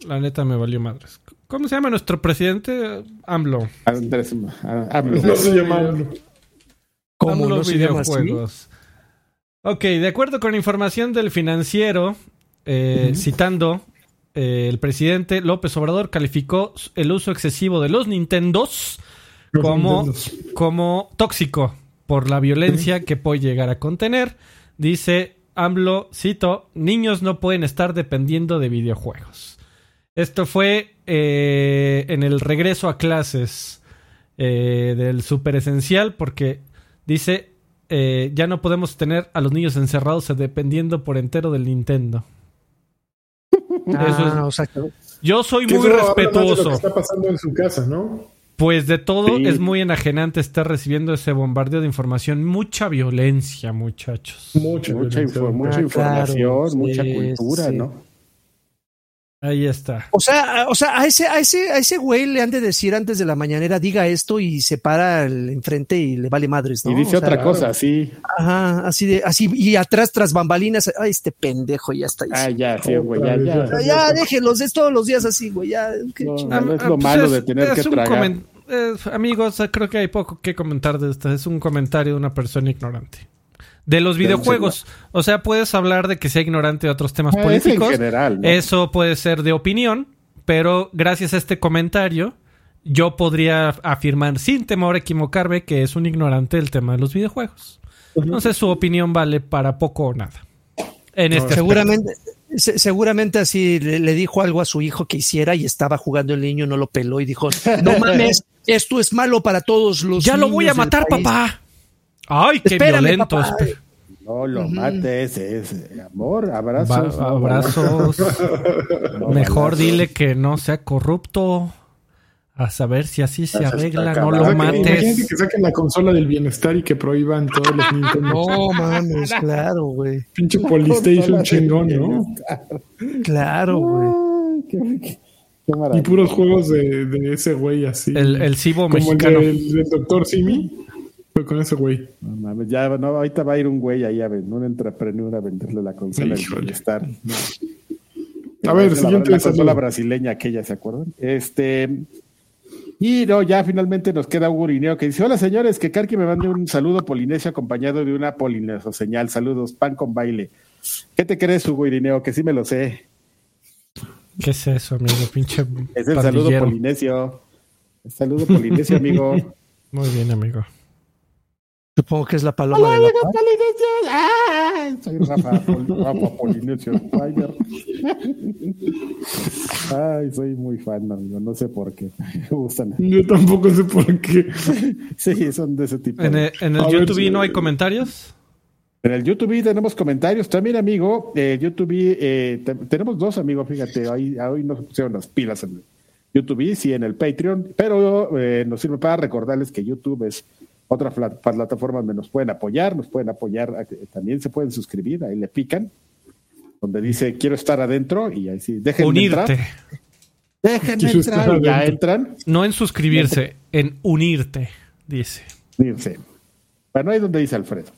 la neta me valió madres. ¿Cómo se llama nuestro presidente? AMLO. Andrés, AMLO. No se llama AMLO. ¿Cómo los videojuegos. Ok, de acuerdo con información del financiero, eh, citando, eh, el presidente López Obrador calificó el uso excesivo de los Nintendos como, como tóxico por la violencia que puede llegar a contener. Dice AMLO, cito, niños no pueden estar dependiendo de videojuegos. Esto fue eh, en el regreso a clases del super esencial porque dice eh, ya no podemos tener a los niños encerrados dependiendo por entero del Nintendo. Ah, exacto. Yo soy muy respetuoso. está pasando en su casa, ¿no? Pues de todo es muy enajenante estar recibiendo ese bombardeo de información. Mucha violencia, muchachos. Mucha, mucha, mucha información, mucha cultura, ¿no? Ahí está. O sea, o sea, a ese, a ese, a ese güey le han de decir antes de la mañanera, diga esto y se para el enfrente y le vale madres, ¿no? Y dice otra cosa, así. Ajá, así de, así, y atrás tras bambalinas, ay, este pendejo ya está. Ah, ya, sí, güey, ya, ya. Ya, ya déjenlos, es todos los días así, güey, ya. No, no, es lo pues malo de tener que tragar. amigos, creo que hay poco que comentar de esto. Es un comentario de una persona ignorante de los videojuegos. O sea, puedes hablar de que sea ignorante de otros temas ah, políticos. general, Eso puede ser de opinión, pero gracias a este comentario, yo podría afirmar sin temor a equivocarme que es un ignorante del tema de los videojuegos. Entonces su opinión vale para poco o nada. En este seguramente, seguramente así le, dijo algo a su hijo que hiciera y estaba jugando el niño, no lo peló y dijo, no mames, esto es malo para todos los... Ya lo voy a matar, papá. Ay, qué violento. No lo mates, es amor, abrazos. abrazos. Mejor dile que no sea corrupto. A saber si así se arregla, no lo mates. Imagínate que saquen la consola del bienestar y que prohíban todos los Nintendo. No, mames, claro, güey. Pinche Polystation chingón, ¿no? Claro, güey. Qué, y puros juegos de, de ese güey así. El, el Cibo mexicano. El del, Doctor Simi. Fue con ese güey. No mames, ya, no, ahorita va a ir un güey ahí a ver, un entrepreneur a venderle la consola del estar. A ver, siguiente. La, la consola brasileña aquella, ¿se acuerdan? Este. Y no, ya finalmente nos queda un gurineo que dice: Hola señores, que Karki me mande un saludo polinesio acompañado de una polinesio señal. Saludos, pan con baile. ¿Qué te crees, Hugo Irineo? Que sí me lo sé. ¿Qué es eso, amigo? Pinche. Es el saludo polinesio. El saludo polinesio, amigo. Muy bien, amigo. Supongo que es la paloma de la ¡Ah! Soy Rafa, Rafa Polinesio Ay, soy muy fan, amigo. No sé por qué. Me gustan. Yo tampoco sé por qué. sí, son de ese tipo. ¿En el, en el YouTube no hay comentarios? En el YouTube tenemos comentarios. También, amigo, eh, YouTube, eh, tenemos dos amigos, fíjate, hoy, hoy nos pusieron las pilas en YouTube y en el Patreon, pero eh, nos sirve para recordarles que YouTube es otra plataforma donde nos pueden apoyar, nos pueden apoyar, también se pueden suscribir, ahí le pican, donde dice quiero estar adentro y ahí sí, déjenme Unirte. entrar. Déjenme entrar, ya entran. No en suscribirse, en unirte, dice. Unirse. Bueno, ahí es donde dice Alfredo.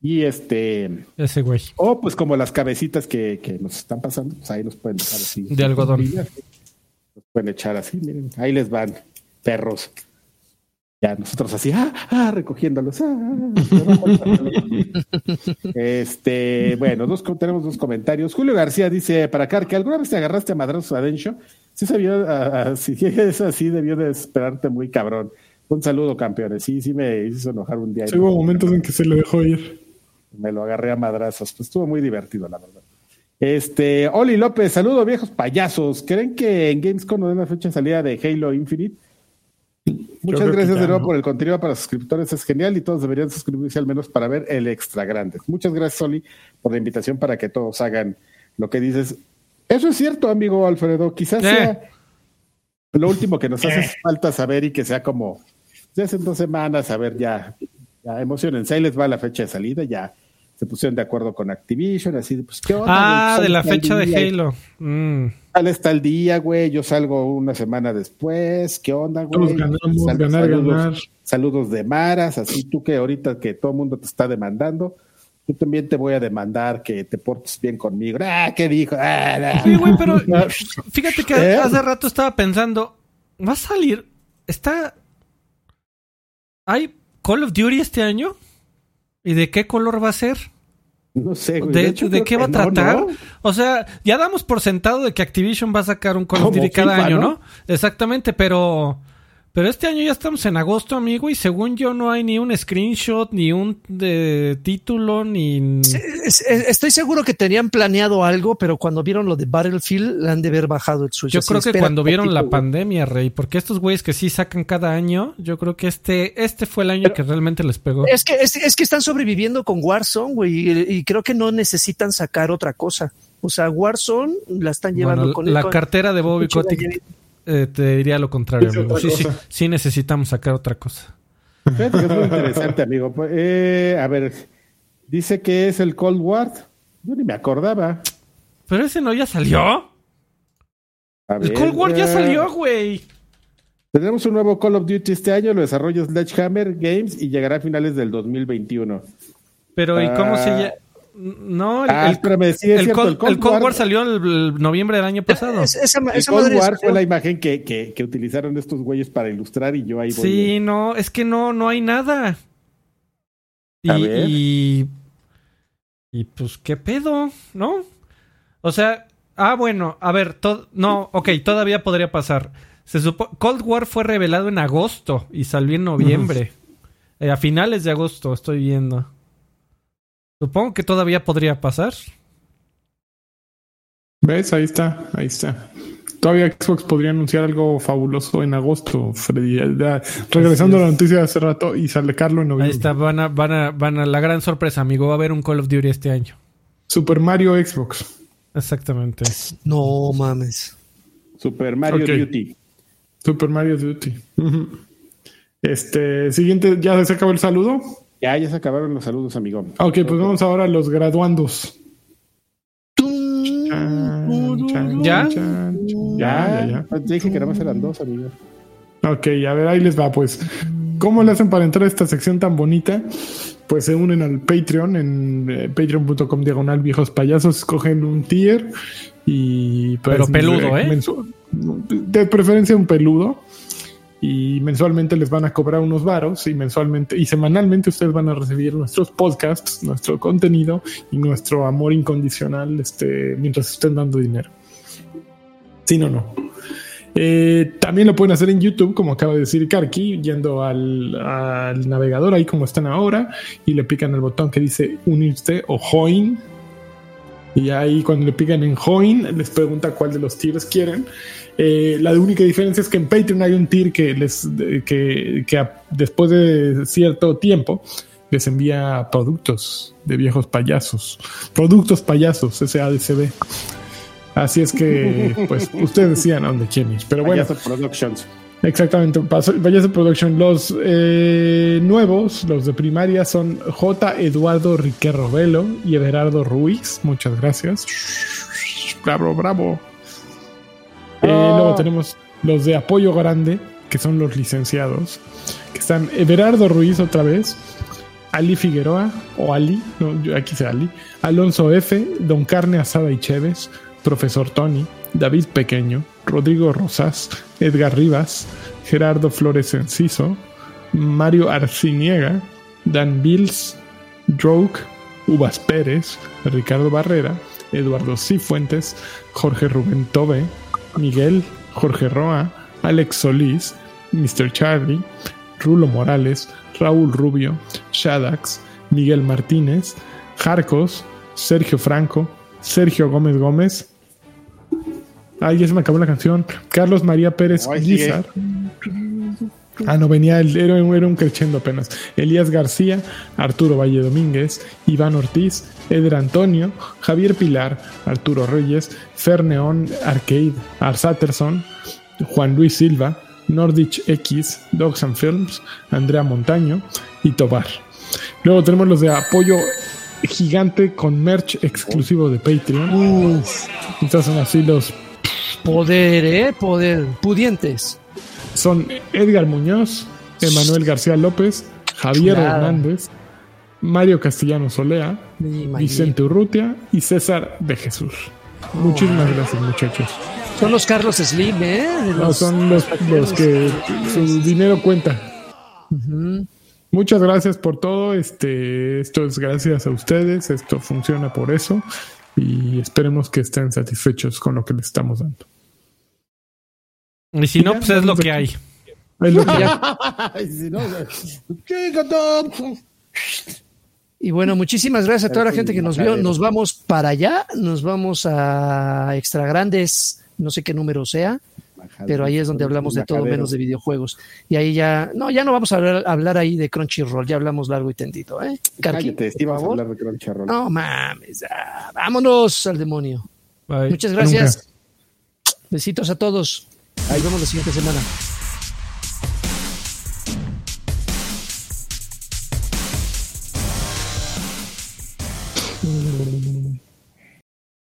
Y este. Ese güey. O pues como las cabecitas que, que nos están pasando, pues ahí nos pueden dejar así. De algodón. Nos pueden echar así, miren, ahí les van, perros. Ya nosotros así, ah, ah recogiéndolos. Ah, este, bueno, dos, tenemos dos comentarios. Julio García dice para acá que alguna vez te agarraste a madrazos a Dencho. Sí sabía, si es así, debió de esperarte muy cabrón. Un saludo, campeones. Sí, sí me hizo enojar un día. Sí, hubo momentos en que se le dejó ir. Me lo agarré a madrazos. Pues estuvo muy divertido, la verdad. Este, Oli López, saludo viejos payasos. ¿Creen que en Gamescom no den una fecha de salida de Halo Infinite? Muchas gracias de nuevo por el contenido para suscriptores, es genial y todos deberían suscribirse al menos para ver el extra grande. Muchas gracias, Soli, por la invitación para que todos hagan lo que dices. Eso es cierto, amigo Alfredo. Quizás sea lo último que nos hace falta saber y que sea como de hace dos semanas, a ver, ya, ya emocionense. Ahí les va la fecha de salida, ya se pusieron de acuerdo con Activision, así, pues, ¿qué onda? Ah, de la fecha de Halo. Mm. Sale está el día, güey, yo salgo una semana después, ¿qué onda, güey? saludos, saludos de Maras, así tú que ahorita que todo el mundo te está demandando, yo también te voy a demandar que te portes bien conmigo. Ah, ¿qué dijo? Ah, sí, güey, pero fíjate que ¿Eh? hace rato estaba pensando, ¿va a salir? ¿Está... ¿Hay Call of Duty este año? ¿Y de qué color va a ser? No sé, güey. De, hecho, ¿de qué va a tratar? O sea, ya damos por sentado de que Activision va a sacar un Call of Duty cada año, ¿no? Exactamente, pero. Pero este año ya estamos en agosto, amigo, y según yo no hay ni un screenshot, ni un de título, ni... estoy seguro que tenían planeado algo, pero cuando vieron lo de Battlefield, han de haber bajado el suyo. Yo creo que cuando vieron la pandemia, Rey, porque estos güeyes que sí sacan cada año, yo creo que este, este fue el año que realmente les pegó. Es que, es, que están sobreviviendo con Warzone, güey, y, creo que no necesitan sacar otra cosa. O sea, Warzone la están llevando con... La cartera de Bobby Kotick eh, te diría lo contrario, amigo. Sí, sí, sí, necesitamos sacar otra cosa. es muy interesante, amigo. Eh, a ver, dice que es el Cold War. Yo ni me acordaba. Pero ese no ya salió. el Cold War ya salió, güey. Tenemos un nuevo Call of Duty este año, lo desarrolla Sledgehammer Games y llegará a finales del 2021. Pero, ¿y cómo se ah. llama? No, el, ah, el, Cold, War, salió el, noviembre del año pasado. el Cold War fue la imagen que, que, utilizaron estos güeyes para ilustrar y yo ahí voy. Sí, no, es que no, no hay nada. Y, y, pues qué pedo, ¿no? O sea, ah, bueno, a ver, no, ok, todavía podría pasar. Se Cold War fue revelado en agosto y salió en noviembre. Eh, a finales de agosto, estoy viendo. Supongo que todavía podría pasar. ¿Ves? Ahí está, ahí está. Todavía Xbox podría anunciar algo fabuloso en agosto, Freddy. regresando a la noticia de hace rato y sale Carlos en noviembre. Ahí está, van a, van a, van a la gran sorpresa, amigo. Va a haber un Call of Duty este año. Super Mario Xbox. Exactamente. No mames. Super Mario Duty. Super Mario Duty. Este, siguiente, ¿ya se acabó el saludo? Ya, ya se acabaron los saludos, amigo. Ok, pues vamos ahora a los graduandos. ¿Ya? Ya, ya, ya. Dije que nada más eran dos, amigo. Ok, a ver, ahí les va, pues. ¿Cómo le hacen para entrar a esta sección tan bonita? Pues se unen al Patreon en eh, patreon.com diagonal viejos payasos, escogen un tier y pues, Pero peludo, ¿eh? De preferencia un peludo y mensualmente les van a cobrar unos varos y mensualmente y semanalmente ustedes van a recibir nuestros podcasts, nuestro contenido y nuestro amor incondicional este, mientras estén dando dinero. Sí, no, no. Eh, también lo pueden hacer en YouTube, como acaba de decir Karki, yendo al, al, navegador ahí como están ahora y le pican el botón que dice unirse o join. Y ahí cuando le pican en join les pregunta cuál de los tiers quieren eh, la única diferencia es que en Patreon hay un tier que les que, después de cierto tiempo les envía productos de viejos payasos. Productos payasos, SADCB. Así es que, pues, ustedes decían a dónde quieren ir. Pero bueno. Exactamente, Payaso Production. Los eh, nuevos, los de primaria, son J. Eduardo Riquerro Velo y Everardo Ruiz. Muchas gracias. Bravo, bravo. Eh, ah. luego tenemos los de apoyo grande, que son los licenciados, que están Everardo Ruiz otra vez, Ali Figueroa, o Ali, no, aquí dice Ali, Alonso F., Don Carne Asada y Chévez, Profesor Tony, David Pequeño, Rodrigo Rosas, Edgar Rivas, Gerardo Flores Enciso, Mario Arciniega, Dan Bills, Droke, Uvas Pérez, Ricardo Barrera, Eduardo Cifuentes, Jorge Rubén Tobe, Miguel, Jorge Roa, Alex Solís, Mr. Charlie, Rulo Morales, Raúl Rubio, Shadax, Miguel Martínez, Jarcos, Sergio Franco, Sergio Gómez Gómez. Ay, ya se me acabó la canción. Carlos María Pérez Guizar. Ah, no, venía, el, era, era un creciendo apenas. Elías García, Arturo Valle Domínguez, Iván Ortiz, Eder Antonio, Javier Pilar, Arturo Reyes, Ferneón Arcade, Arsatterson, Juan Luis Silva, Nordich X, Dogs and Films, Andrea Montaño y Tobar. Luego tenemos los de apoyo gigante con merch exclusivo de Patreon. Estos son así los poder, eh, poder, pudientes son Edgar Muñoz, Emanuel García López, Javier Hernández, Mario Castellano Solea, Vicente Urrutia y César de Jesús. Muchísimas gracias, muchachos. Son los Carlos Slim, ¿eh? no, son los, que su dinero cuenta. Muchas gracias por todo. Este, esto es gracias a ustedes. Esto funciona por eso. Y esperemos que estén satisfechos con lo que les estamos dando. Y si no, pues es lo que hay. Y bueno, muchísimas gracias a toda la gente que nos vio. Nos vamos para allá, nos vamos a Extra Grandes, no sé qué número sea, pero ahí es donde hablamos de todo menos de videojuegos. Y ahí ya, no, ya no vamos a hablar, ahí de Crunchyroll, ya hablamos largo y tendido, ¿eh? Cállate, sí, vamos a hablar de Crunchyroll. No mames, vámonos al demonio. Muchas gracias. Besitos a todos. Nos vemos la siguiente semana.